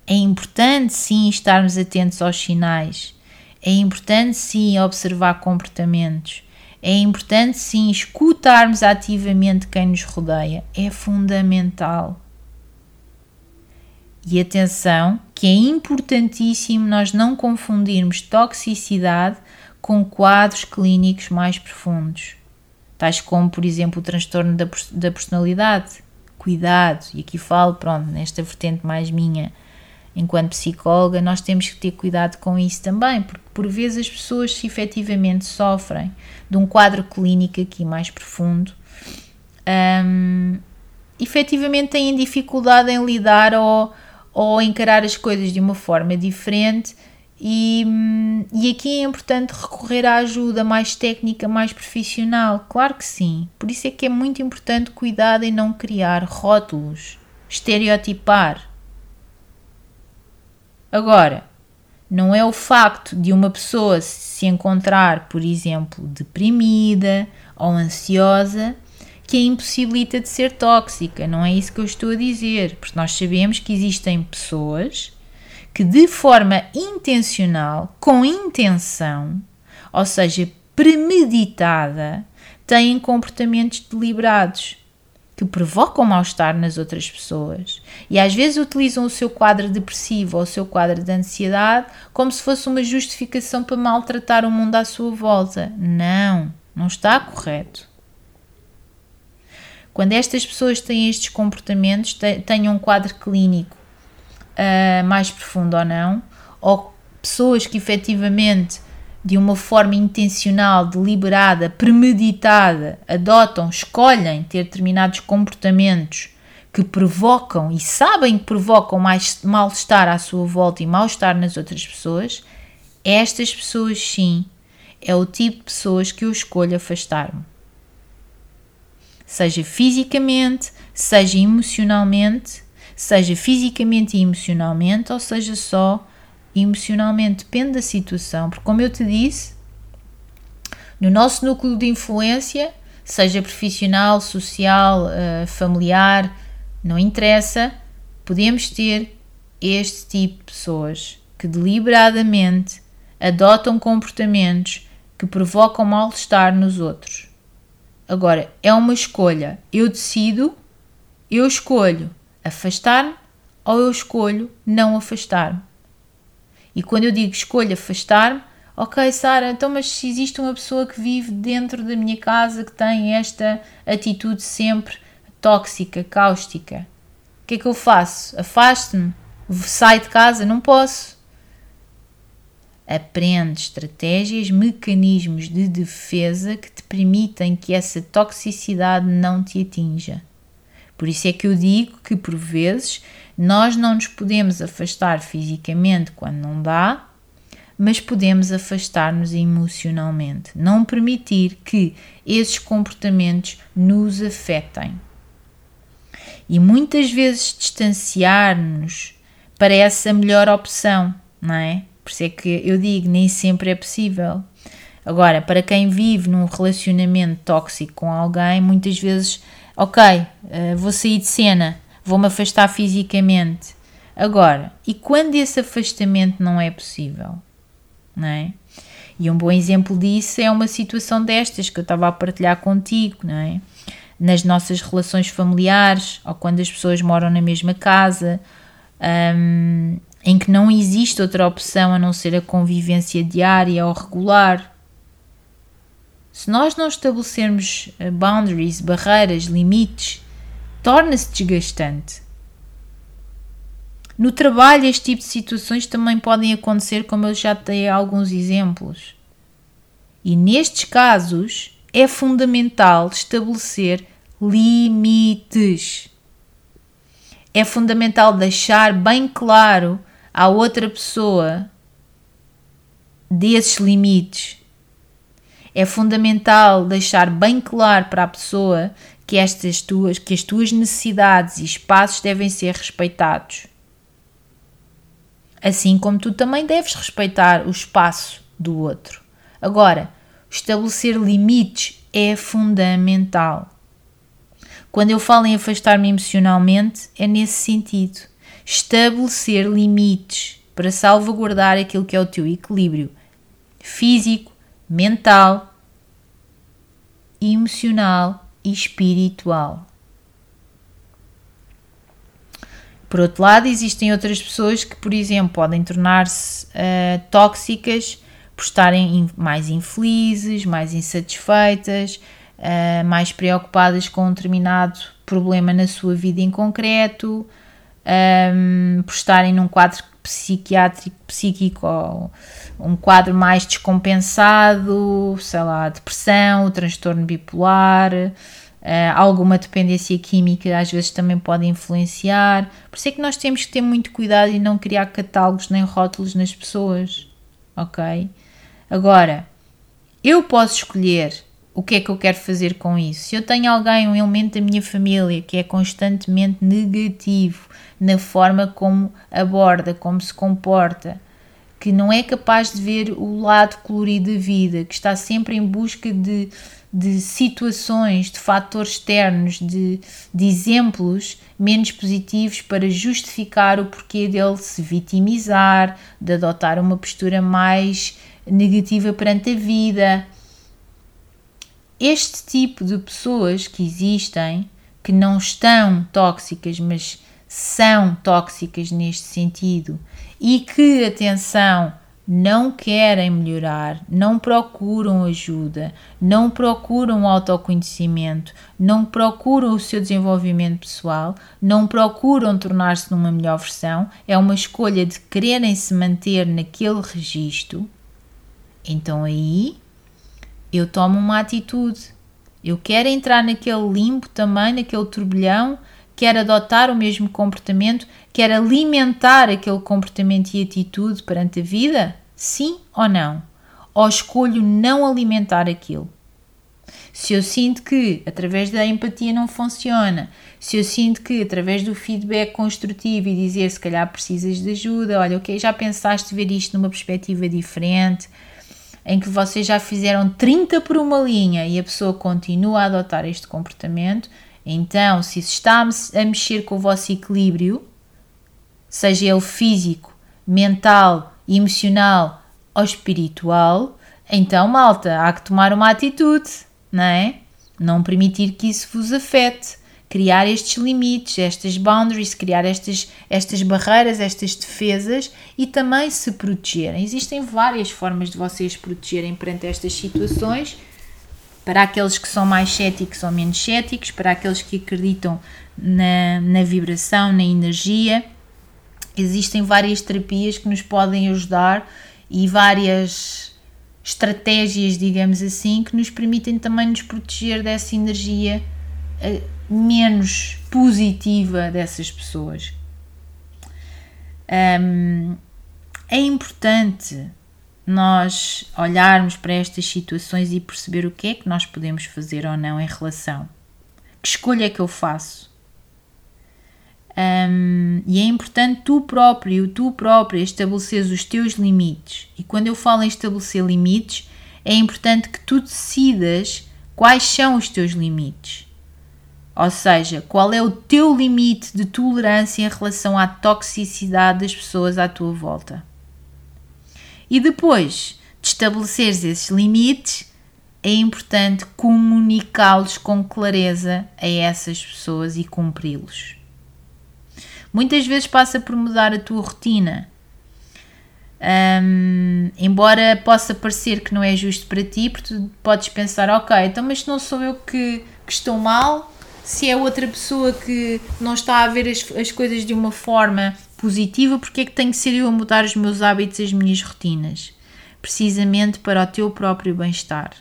É importante sim estarmos atentos aos sinais. É importante sim observar comportamentos. É importante sim escutarmos ativamente quem nos rodeia. É fundamental. E atenção, que é importantíssimo nós não confundirmos toxicidade com quadros clínicos mais profundos, tais como, por exemplo, o transtorno da, da personalidade. Cuidado, e aqui falo, pronto, nesta vertente mais minha, enquanto psicóloga, nós temos que ter cuidado com isso também, porque por vezes as pessoas, se efetivamente sofrem de um quadro clínico aqui mais profundo, um, efetivamente têm dificuldade em lidar ou, ou encarar as coisas de uma forma diferente e, e aqui é importante recorrer à ajuda mais técnica, mais profissional. Claro que sim. Por isso é que é muito importante cuidar em não criar rótulos, estereotipar. Agora, não é o facto de uma pessoa se encontrar, por exemplo, deprimida ou ansiosa que a impossibilita de ser tóxica. Não é isso que eu estou a dizer, porque nós sabemos que existem pessoas que de forma intencional, com intenção, ou seja, premeditada, têm comportamentos deliberados que provocam mal-estar nas outras pessoas e às vezes utilizam o seu quadro depressivo ou o seu quadro de ansiedade como se fosse uma justificação para maltratar o mundo à sua volta. Não, não está correto. Quando estas pessoas têm estes comportamentos, têm um quadro clínico uh, mais profundo ou não, ou pessoas que efetivamente, de uma forma intencional, deliberada, premeditada, adotam, escolhem ter determinados comportamentos que provocam e sabem que provocam mais mal-estar à sua volta e mal-estar nas outras pessoas, estas pessoas sim é o tipo de pessoas que eu escolho afastar-me. Seja fisicamente, seja emocionalmente, seja fisicamente e emocionalmente, ou seja só emocionalmente, depende da situação, porque como eu te disse, no nosso núcleo de influência, seja profissional, social, uh, familiar, não interessa, podemos ter este tipo de pessoas que deliberadamente adotam comportamentos que provocam mal-estar nos outros. Agora, é uma escolha. Eu decido, eu escolho afastar-me ou eu escolho não afastar-me. E quando eu digo escolho afastar-me, ok, Sara, então, mas se existe uma pessoa que vive dentro da minha casa que tem esta atitude sempre tóxica, cáustica, o que é que eu faço? Afasto-me? Sai de casa? Não posso. Aprende estratégias, mecanismos de defesa que te permitem que essa toxicidade não te atinja. Por isso é que eu digo que, por vezes, nós não nos podemos afastar fisicamente quando não dá, mas podemos afastar-nos emocionalmente. Não permitir que esses comportamentos nos afetem. E muitas vezes distanciar-nos parece a melhor opção, não é? Por isso é que eu digo, nem sempre é possível. Agora, para quem vive num relacionamento tóxico com alguém, muitas vezes, ok, uh, vou sair de cena, vou-me afastar fisicamente. Agora, e quando esse afastamento não é possível? Não é? E um bom exemplo disso é uma situação destas que eu estava a partilhar contigo, não é? Nas nossas relações familiares ou quando as pessoas moram na mesma casa, um, em que não existe outra opção a não ser a convivência diária ou regular. Se nós não estabelecermos eh, boundaries, barreiras, limites, torna-se desgastante. No trabalho, este tipo de situações também podem acontecer, como eu já dei alguns exemplos. E nestes casos, é fundamental estabelecer limites. É fundamental deixar bem claro à outra pessoa desses limites. É fundamental deixar bem claro para a pessoa que estas tuas, que as tuas necessidades e espaços devem ser respeitados. Assim como tu também deves respeitar o espaço do outro. Agora, estabelecer limites é fundamental. Quando eu falo em afastar-me emocionalmente, é nesse sentido estabelecer limites para salvaguardar aquilo que é o teu equilíbrio físico, mental, emocional espiritual. Por outro lado, existem outras pessoas que, por exemplo, podem tornar-se uh, tóxicas por estarem mais infelizes, mais insatisfeitas, uh, mais preocupadas com um determinado problema na sua vida em concreto, um, por estarem num quadro psiquiátrico, psíquico um quadro mais descompensado, sei lá, depressão, transtorno bipolar, uh, alguma dependência química às vezes também pode influenciar. Por isso é que nós temos que ter muito cuidado e não criar catálogos nem rótulos nas pessoas, ok? Agora, eu posso escolher o que é que eu quero fazer com isso. Se eu tenho alguém, um elemento da minha família que é constantemente negativo na forma como aborda, como se comporta, que não é capaz de ver o lado colorido da vida, que está sempre em busca de, de situações, de fatores externos, de, de exemplos menos positivos para justificar o porquê dele se vitimizar, de adotar uma postura mais negativa perante a vida este tipo de pessoas que existem, que não estão tóxicas, mas são tóxicas neste sentido e que, atenção, não querem melhorar, não procuram ajuda, não procuram autoconhecimento, não procuram o seu desenvolvimento pessoal, não procuram tornar-se numa melhor versão, é uma escolha de quererem se manter naquele registro. Então aí eu tomo uma atitude. Eu quero entrar naquele limbo também, naquele turbilhão, quero adotar o mesmo comportamento, quero alimentar aquele comportamento e atitude perante a vida? Sim ou não? Ou escolho não alimentar aquilo? Se eu sinto que através da empatia não funciona, Se eu sinto que através do feedback construtivo e dizer se calhar precisas de ajuda, olha, ok, já pensaste ver isto numa perspectiva diferente, em que vocês já fizeram 30 por uma linha e a pessoa continua a adotar este comportamento, então se isso está a mexer com o vosso equilíbrio, seja ele físico, mental, emocional ou espiritual, então, malta, há que tomar uma atitude, não é? Não permitir que isso vos afete. Criar estes limites, estas boundaries, criar estas, estas barreiras, estas defesas e também se protegerem. Existem várias formas de vocês protegerem perante estas situações. Para aqueles que são mais céticos ou menos céticos, para aqueles que acreditam na, na vibração, na energia, existem várias terapias que nos podem ajudar e várias estratégias, digamos assim, que nos permitem também nos proteger dessa energia uh, menos positiva dessas pessoas. Um, é importante nós olharmos para estas situações e perceber o que é que nós podemos fazer ou não em relação. Que escolha é que eu faço? Um, e é importante tu próprio, tu própria, estabeleceres os teus limites. E quando eu falo em estabelecer limites, é importante que tu decidas quais são os teus limites. Ou seja, qual é o teu limite de tolerância em relação à toxicidade das pessoas à tua volta. E depois de estabeleceres esses limites, é importante comunicá-los com clareza a essas pessoas e cumpri-los. Muitas vezes passa por mudar a tua rotina. Um, embora possa parecer que não é justo para ti, porque tu podes pensar, ok, então mas não sou eu que, que estou mal, se é outra pessoa que não está a ver as, as coisas de uma forma positiva, porque é que tenho que ser eu a mudar os meus hábitos, as minhas rotinas? Precisamente para o teu próprio bem-estar.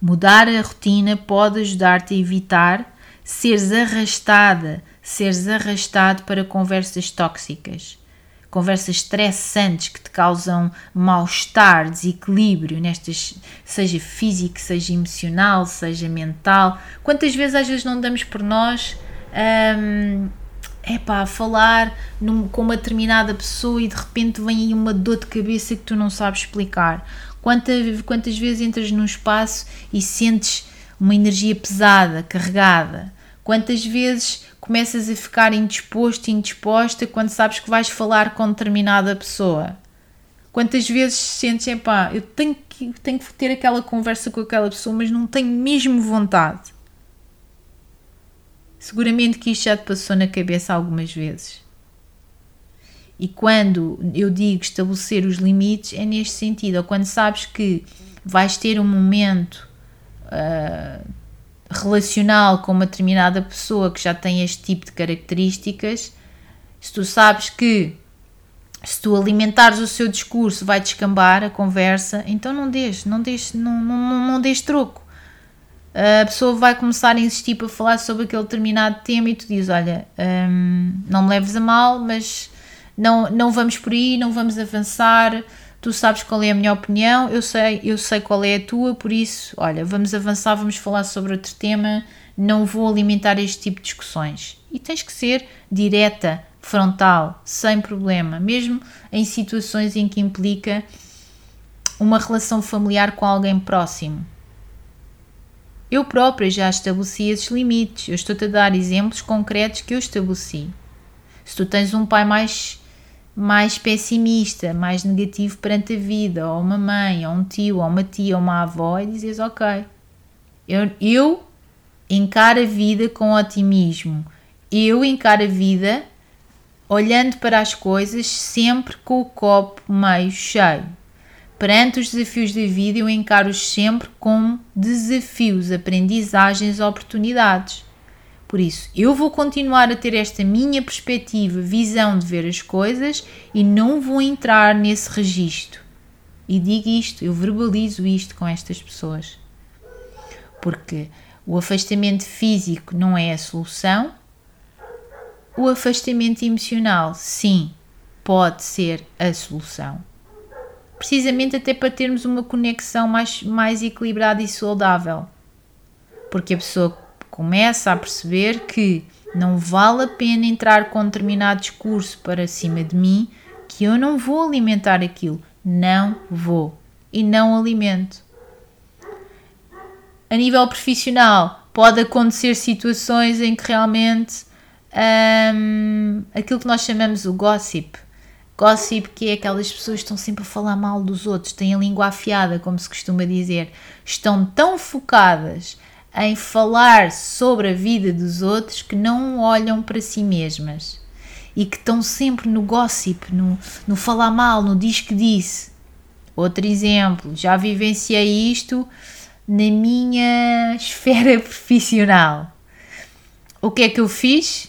Mudar a rotina pode ajudar-te a evitar seres arrastada seres arrastado para conversas tóxicas, conversas estressantes que te causam mal-estar, desequilíbrio, nestas, seja físico, seja emocional, seja mental. Quantas vezes às vezes não damos por nós hum, epá, a falar num, com uma determinada pessoa e de repente vem aí uma dor de cabeça que tu não sabes explicar. Quanta, quantas vezes entras num espaço e sentes uma energia pesada, carregada? Quantas vezes começas a ficar indisposto, indisposta quando sabes que vais falar com determinada pessoa? Quantas vezes sentes, epá, eu tenho que, tenho que ter aquela conversa com aquela pessoa, mas não tenho mesmo vontade? Seguramente que isto já te passou na cabeça algumas vezes. E quando eu digo estabelecer os limites, é neste sentido, ou quando sabes que vais ter um momento uh, relacional com uma determinada pessoa que já tem este tipo de características, se tu sabes que se tu alimentares o seu discurso vai descambar a conversa, então não deixes, não deixes, não, não, não deixes troco. A pessoa vai começar a insistir para falar sobre aquele determinado tema e tu dizes, olha, hum, não me leves a mal, mas não, não vamos por aí, não vamos avançar, tu sabes qual é a minha opinião, eu sei, eu sei qual é a tua, por isso, olha, vamos avançar, vamos falar sobre outro tema, não vou alimentar este tipo de discussões. E tens que ser direta, frontal, sem problema, mesmo em situações em que implica uma relação familiar com alguém próximo. Eu própria já estabeleci esses limites. Eu estou-te a dar exemplos concretos que eu estabeleci. Se tu tens um pai mais mais pessimista, mais negativo perante a vida, ou uma mãe, ou um tio, ou uma tia, ou uma avó, e dizes: Ok, eu, eu encaro a vida com otimismo, eu encaro a vida olhando para as coisas sempre com o copo meio cheio. Perante os desafios da vida, eu encaro-os sempre como desafios, aprendizagens, oportunidades. Por isso, eu vou continuar a ter esta minha perspectiva, visão de ver as coisas e não vou entrar nesse registro. E digo isto, eu verbalizo isto com estas pessoas. Porque o afastamento físico não é a solução, o afastamento emocional, sim, pode ser a solução. Precisamente até para termos uma conexão mais, mais equilibrada e saudável. Porque a pessoa Começa a perceber que não vale a pena entrar com determinado discurso para cima de mim, que eu não vou alimentar aquilo. Não vou. E não alimento. A nível profissional, pode acontecer situações em que realmente hum, aquilo que nós chamamos o gossip. Gossip, que é aquelas pessoas que estão sempre a falar mal dos outros, têm a língua afiada, como se costuma dizer, estão tão focadas em falar sobre a vida dos outros que não olham para si mesmas e que estão sempre no gossip, no, no falar mal, no diz que disse. Outro exemplo, já vivenciei isto na minha esfera profissional. O que é que eu fiz?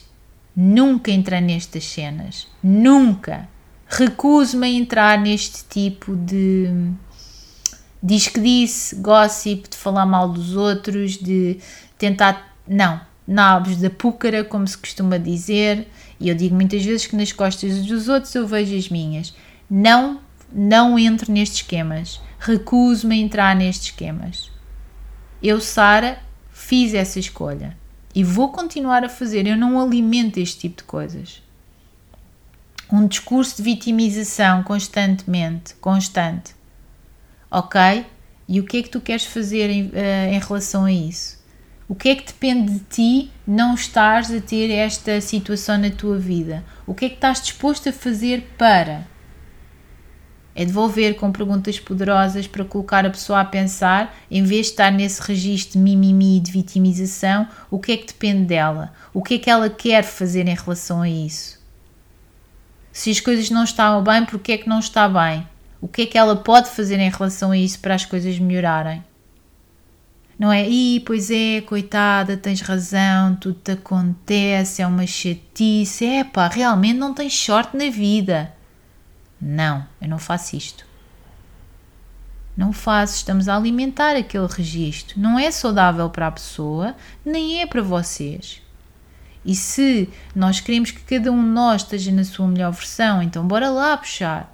Nunca entrei nestas cenas. Nunca. Recuso-me a entrar neste tipo de diz que disse, gossip, de falar mal dos outros, de tentar. Não, nabos da púcara, como se costuma dizer, e eu digo muitas vezes que nas costas dos outros eu vejo as minhas. Não, não entro nestes esquemas. Recuso-me a entrar nestes esquemas. Eu, Sara, fiz essa escolha e vou continuar a fazer. Eu não alimento este tipo de coisas. Um discurso de vitimização constantemente, constante, ok? E o que é que tu queres fazer em, uh, em relação a isso? O que é que depende de ti não estares a ter esta situação na tua vida? O que é que estás disposto a fazer para? É devolver com perguntas poderosas para colocar a pessoa a pensar, em vez de estar nesse registro de mimimi e de vitimização, o que é que depende dela? O que é que ela quer fazer em relação a isso? Se as coisas não estão bem, porque é que não está bem? O que é que ela pode fazer em relação a isso para as coisas melhorarem. Não é, e pois é, coitada, tens razão, tudo te acontece, é uma chatice, é pá, realmente não tens sorte na vida. Não, eu não faço isto. Não faço, estamos a alimentar aquele registro. Não é saudável para a pessoa, nem é para vocês. E se nós queremos que cada um de nós esteja na sua melhor versão, então bora lá puxar.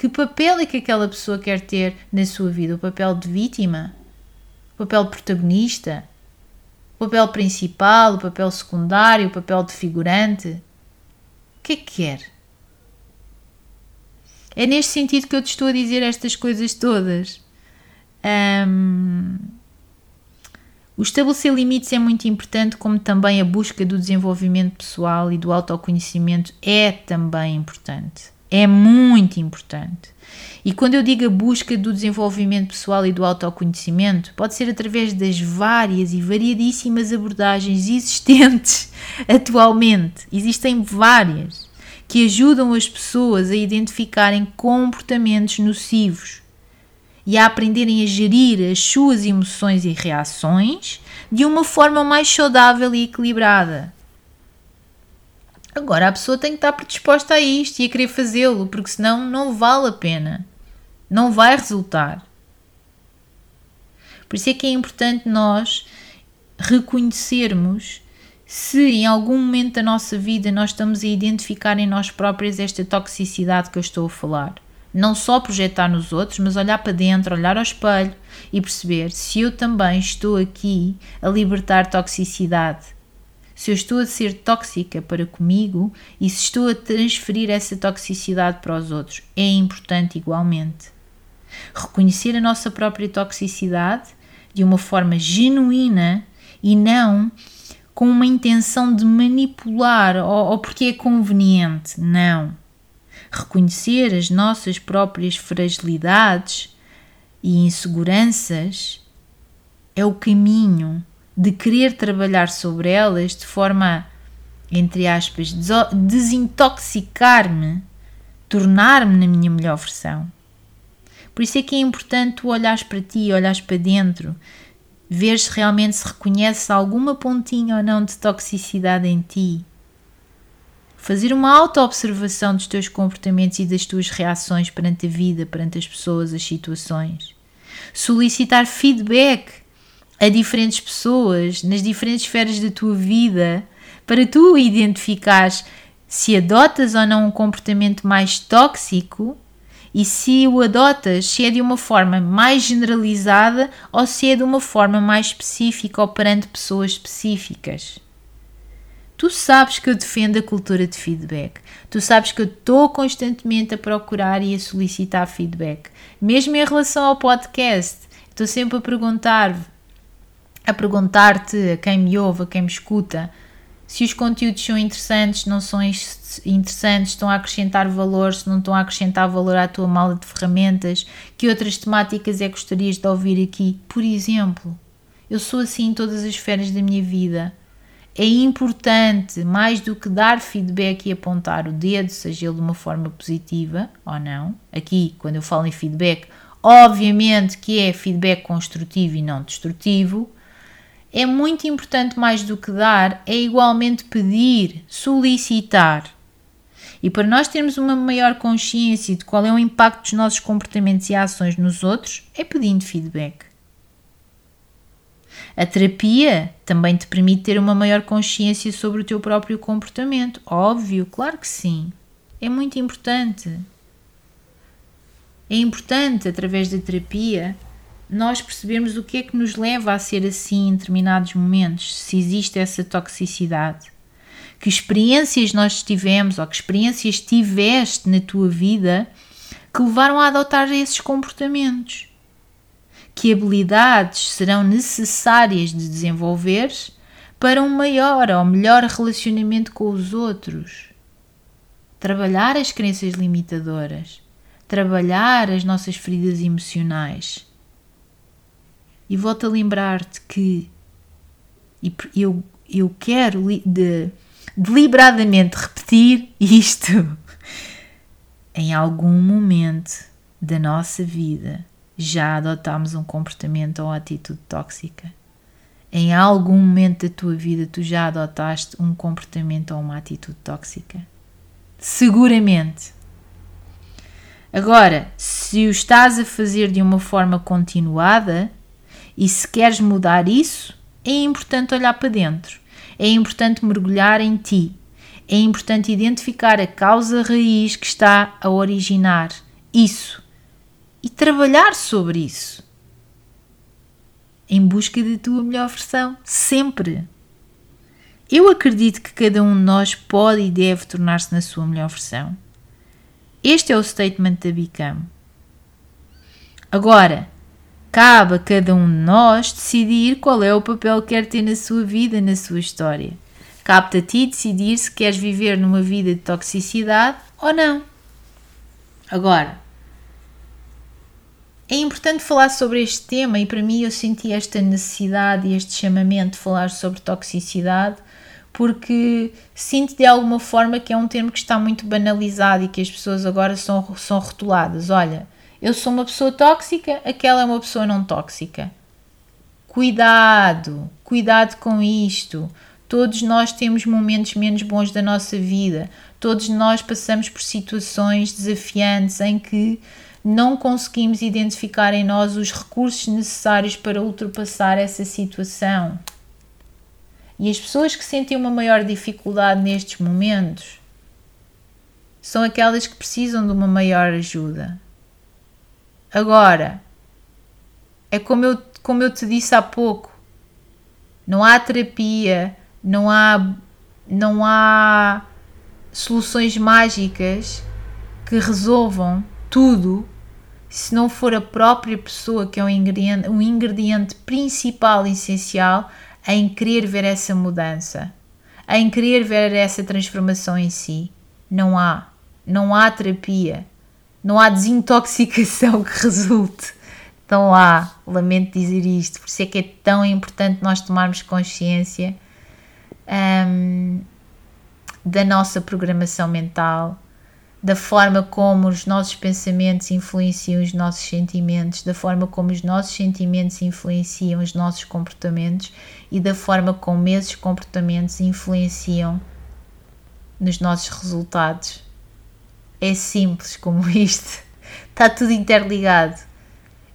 Que papel é que aquela pessoa quer ter na sua vida? O papel de vítima? O papel de protagonista? O papel principal? O papel secundário? O papel de figurante? O que é que quer? É neste sentido que eu te estou a dizer estas coisas todas. Um, o estabelecer limites é muito importante, como também a busca do desenvolvimento pessoal e do autoconhecimento é também importante. É muito importante. E quando eu digo a busca do desenvolvimento pessoal e do autoconhecimento, pode ser através das várias e variadíssimas abordagens existentes atualmente. Existem várias que ajudam as pessoas a identificarem comportamentos nocivos e a aprenderem a gerir as suas emoções e reações de uma forma mais saudável e equilibrada. Agora a pessoa tem que estar predisposta a isto e a querer fazê-lo, porque senão não vale a pena. Não vai resultar. Por isso é que é importante nós reconhecermos se em algum momento da nossa vida nós estamos a identificar em nós próprios esta toxicidade que eu estou a falar. Não só projetar nos outros, mas olhar para dentro, olhar ao espelho e perceber se eu também estou aqui a libertar toxicidade se eu estou a ser tóxica para comigo e se estou a transferir essa toxicidade para os outros. É importante igualmente. Reconhecer a nossa própria toxicidade de uma forma genuína e não com uma intenção de manipular ou, ou porque é conveniente. Não. Reconhecer as nossas próprias fragilidades e inseguranças é o caminho de querer trabalhar sobre elas de forma, entre aspas, desintoxicar-me, tornar-me na minha melhor versão. Por isso é que é importante tu olhares para ti, olhares para dentro, ver se realmente se reconhece alguma pontinha ou não de toxicidade em ti. Fazer uma auto-observação dos teus comportamentos e das tuas reações perante a vida, perante as pessoas, as situações. Solicitar feedback a diferentes pessoas, nas diferentes esferas da tua vida, para tu identificares se adotas ou não um comportamento mais tóxico e se o adotas, se é de uma forma mais generalizada ou se é de uma forma mais específica ou perante pessoas específicas. Tu sabes que eu defendo a cultura de feedback. Tu sabes que eu estou constantemente a procurar e a solicitar feedback. Mesmo em relação ao podcast, estou sempre a perguntar a perguntar-te a quem me ouve, a quem me escuta, se os conteúdos são interessantes, não são interessantes, estão a acrescentar valor, se não estão a acrescentar valor à tua mala de ferramentas, que outras temáticas é que gostarias de ouvir aqui? Por exemplo, eu sou assim em todas as esferas da minha vida. É importante, mais do que dar feedback e apontar o dedo, seja ele de uma forma positiva ou não. Aqui, quando eu falo em feedback, obviamente que é feedback construtivo e não destrutivo é muito importante mais do que dar, é igualmente pedir, solicitar. E para nós termos uma maior consciência de qual é o impacto dos nossos comportamentos e ações nos outros, é pedindo feedback. A terapia também te permite ter uma maior consciência sobre o teu próprio comportamento. Óbvio, claro que sim. É muito importante. É importante, através da terapia, nós percebemos o que é que nos leva a ser assim em determinados momentos, se existe essa toxicidade. Que experiências nós tivemos ou que experiências tiveste na tua vida que levaram a adotar esses comportamentos. Que habilidades serão necessárias de desenvolver para um maior ou melhor relacionamento com os outros. Trabalhar as crenças limitadoras, trabalhar as nossas feridas emocionais e volto a lembrar-te que eu, eu quero de, deliberadamente repetir isto. Em algum momento da nossa vida já adotámos um comportamento ou atitude tóxica. Em algum momento da tua vida tu já adotaste um comportamento ou uma atitude tóxica. Seguramente. Agora, se o estás a fazer de uma forma continuada, e se queres mudar isso, é importante olhar para dentro, é importante mergulhar em ti, é importante identificar a causa raiz que está a originar isso e trabalhar sobre isso em busca da tua melhor versão, sempre. Eu acredito que cada um de nós pode e deve tornar-se na sua melhor versão. Este é o statement da Bicam. Agora, Cabe a cada um de nós decidir qual é o papel que quer ter na sua vida, na sua história. Cabe-te a ti decidir se queres viver numa vida de toxicidade ou não. Agora, é importante falar sobre este tema e para mim eu senti esta necessidade e este chamamento de falar sobre toxicidade porque sinto de alguma forma que é um termo que está muito banalizado e que as pessoas agora são, são rotuladas. Olha, eu sou uma pessoa tóxica, aquela é uma pessoa não tóxica. Cuidado, cuidado com isto. Todos nós temos momentos menos bons da nossa vida. Todos nós passamos por situações desafiantes em que não conseguimos identificar em nós os recursos necessários para ultrapassar essa situação. E as pessoas que sentem uma maior dificuldade nestes momentos são aquelas que precisam de uma maior ajuda. Agora, é como eu, como eu te disse há pouco, não há terapia, não há, não há soluções mágicas que resolvam tudo se não for a própria pessoa que é um ingrediente, um ingrediente principal e essencial em querer ver essa mudança, em querer ver essa transformação em si. Não há. Não há terapia. Não há desintoxicação que resulte. Então há, lamento dizer isto, por isso é que é tão importante nós tomarmos consciência um, da nossa programação mental, da forma como os nossos pensamentos influenciam os nossos sentimentos, da forma como os nossos sentimentos influenciam os nossos comportamentos e da forma como esses comportamentos influenciam nos nossos resultados é simples como isto. Está tudo interligado.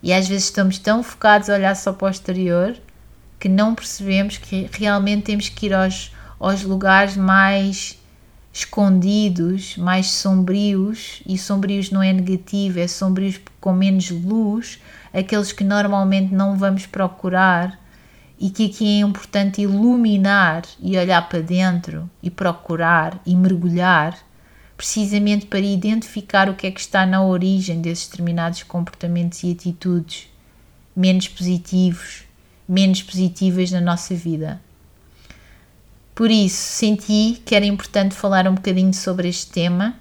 E às vezes estamos tão focados a olhar só para o exterior que não percebemos que realmente temos que ir aos, aos lugares mais escondidos, mais sombrios, e sombrios não é negativo, é sombrios com menos luz, aqueles que normalmente não vamos procurar e que aqui é importante iluminar e olhar para dentro e procurar e mergulhar, precisamente para identificar o que é que está na origem desses determinados comportamentos e atitudes menos positivos, menos positivas na nossa vida. Por isso, senti que era importante falar um bocadinho sobre este tema,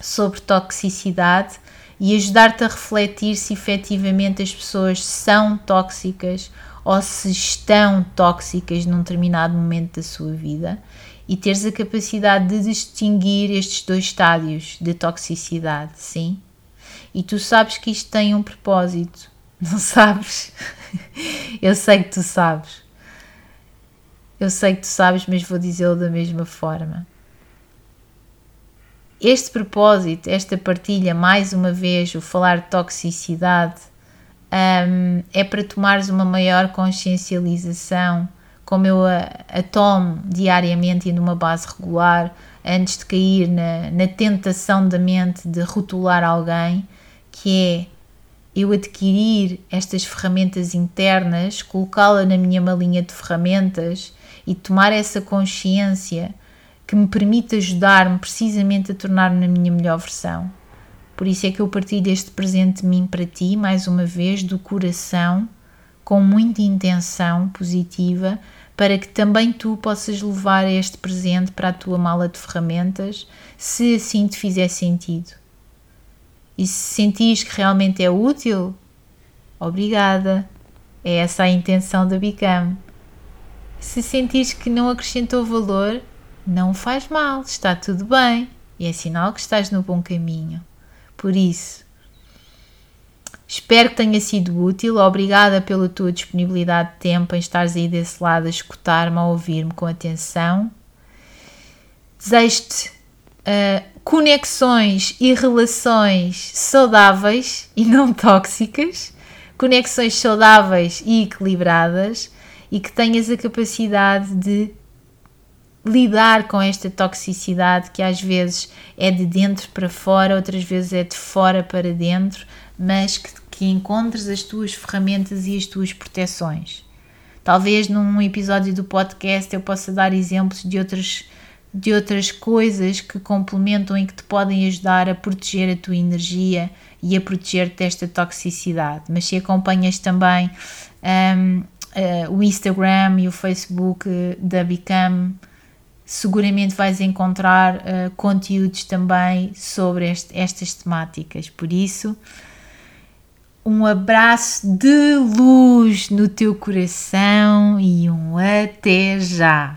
sobre toxicidade e ajudar-te a refletir se efetivamente as pessoas são tóxicas ou se estão tóxicas num determinado momento da sua vida e teres a capacidade de distinguir estes dois estádios de toxicidade, sim? E tu sabes que isto tem um propósito, não sabes? Eu sei que tu sabes. Eu sei que tu sabes, mas vou dizê-lo da mesma forma. Este propósito, esta partilha, mais uma vez, o falar de toxicidade, um, é para tomares uma maior consciencialização, como eu a, a tomo diariamente e numa base regular, antes de cair na, na tentação da mente de rotular alguém, que é eu adquirir estas ferramentas internas, colocá-la na minha malinha de ferramentas e tomar essa consciência que me permite ajudar-me precisamente a tornar-me na minha melhor versão. Por isso é que eu partilho este presente de mim para ti, mais uma vez, do coração, com muita intenção positiva, para que também tu possas levar este presente para a tua mala de ferramentas, se assim te fizer sentido. E se sentires que realmente é útil, obrigada. É essa a intenção da Bicam. Se sentires que não acrescentou valor, não faz mal, está tudo bem e é sinal que estás no bom caminho. Por isso, espero que tenha sido útil. Obrigada pela tua disponibilidade de tempo em estares aí desse lado a escutar-me, a ouvir-me com atenção. Desejo-te uh, conexões e relações saudáveis e não tóxicas, conexões saudáveis e equilibradas e que tenhas a capacidade de lidar com esta toxicidade que às vezes é de dentro para fora, outras vezes é de fora para dentro, mas que, que encontres as tuas ferramentas e as tuas proteções. Talvez num episódio do podcast eu possa dar exemplos de outras, de outras coisas que complementam e que te podem ajudar a proteger a tua energia e a proteger-te desta toxicidade. Mas se acompanhas também um, uh, o Instagram e o Facebook da Become, seguramente vais encontrar uh, conteúdos também sobre este, estas temáticas. Por isso, um abraço de luz no teu coração e um até já!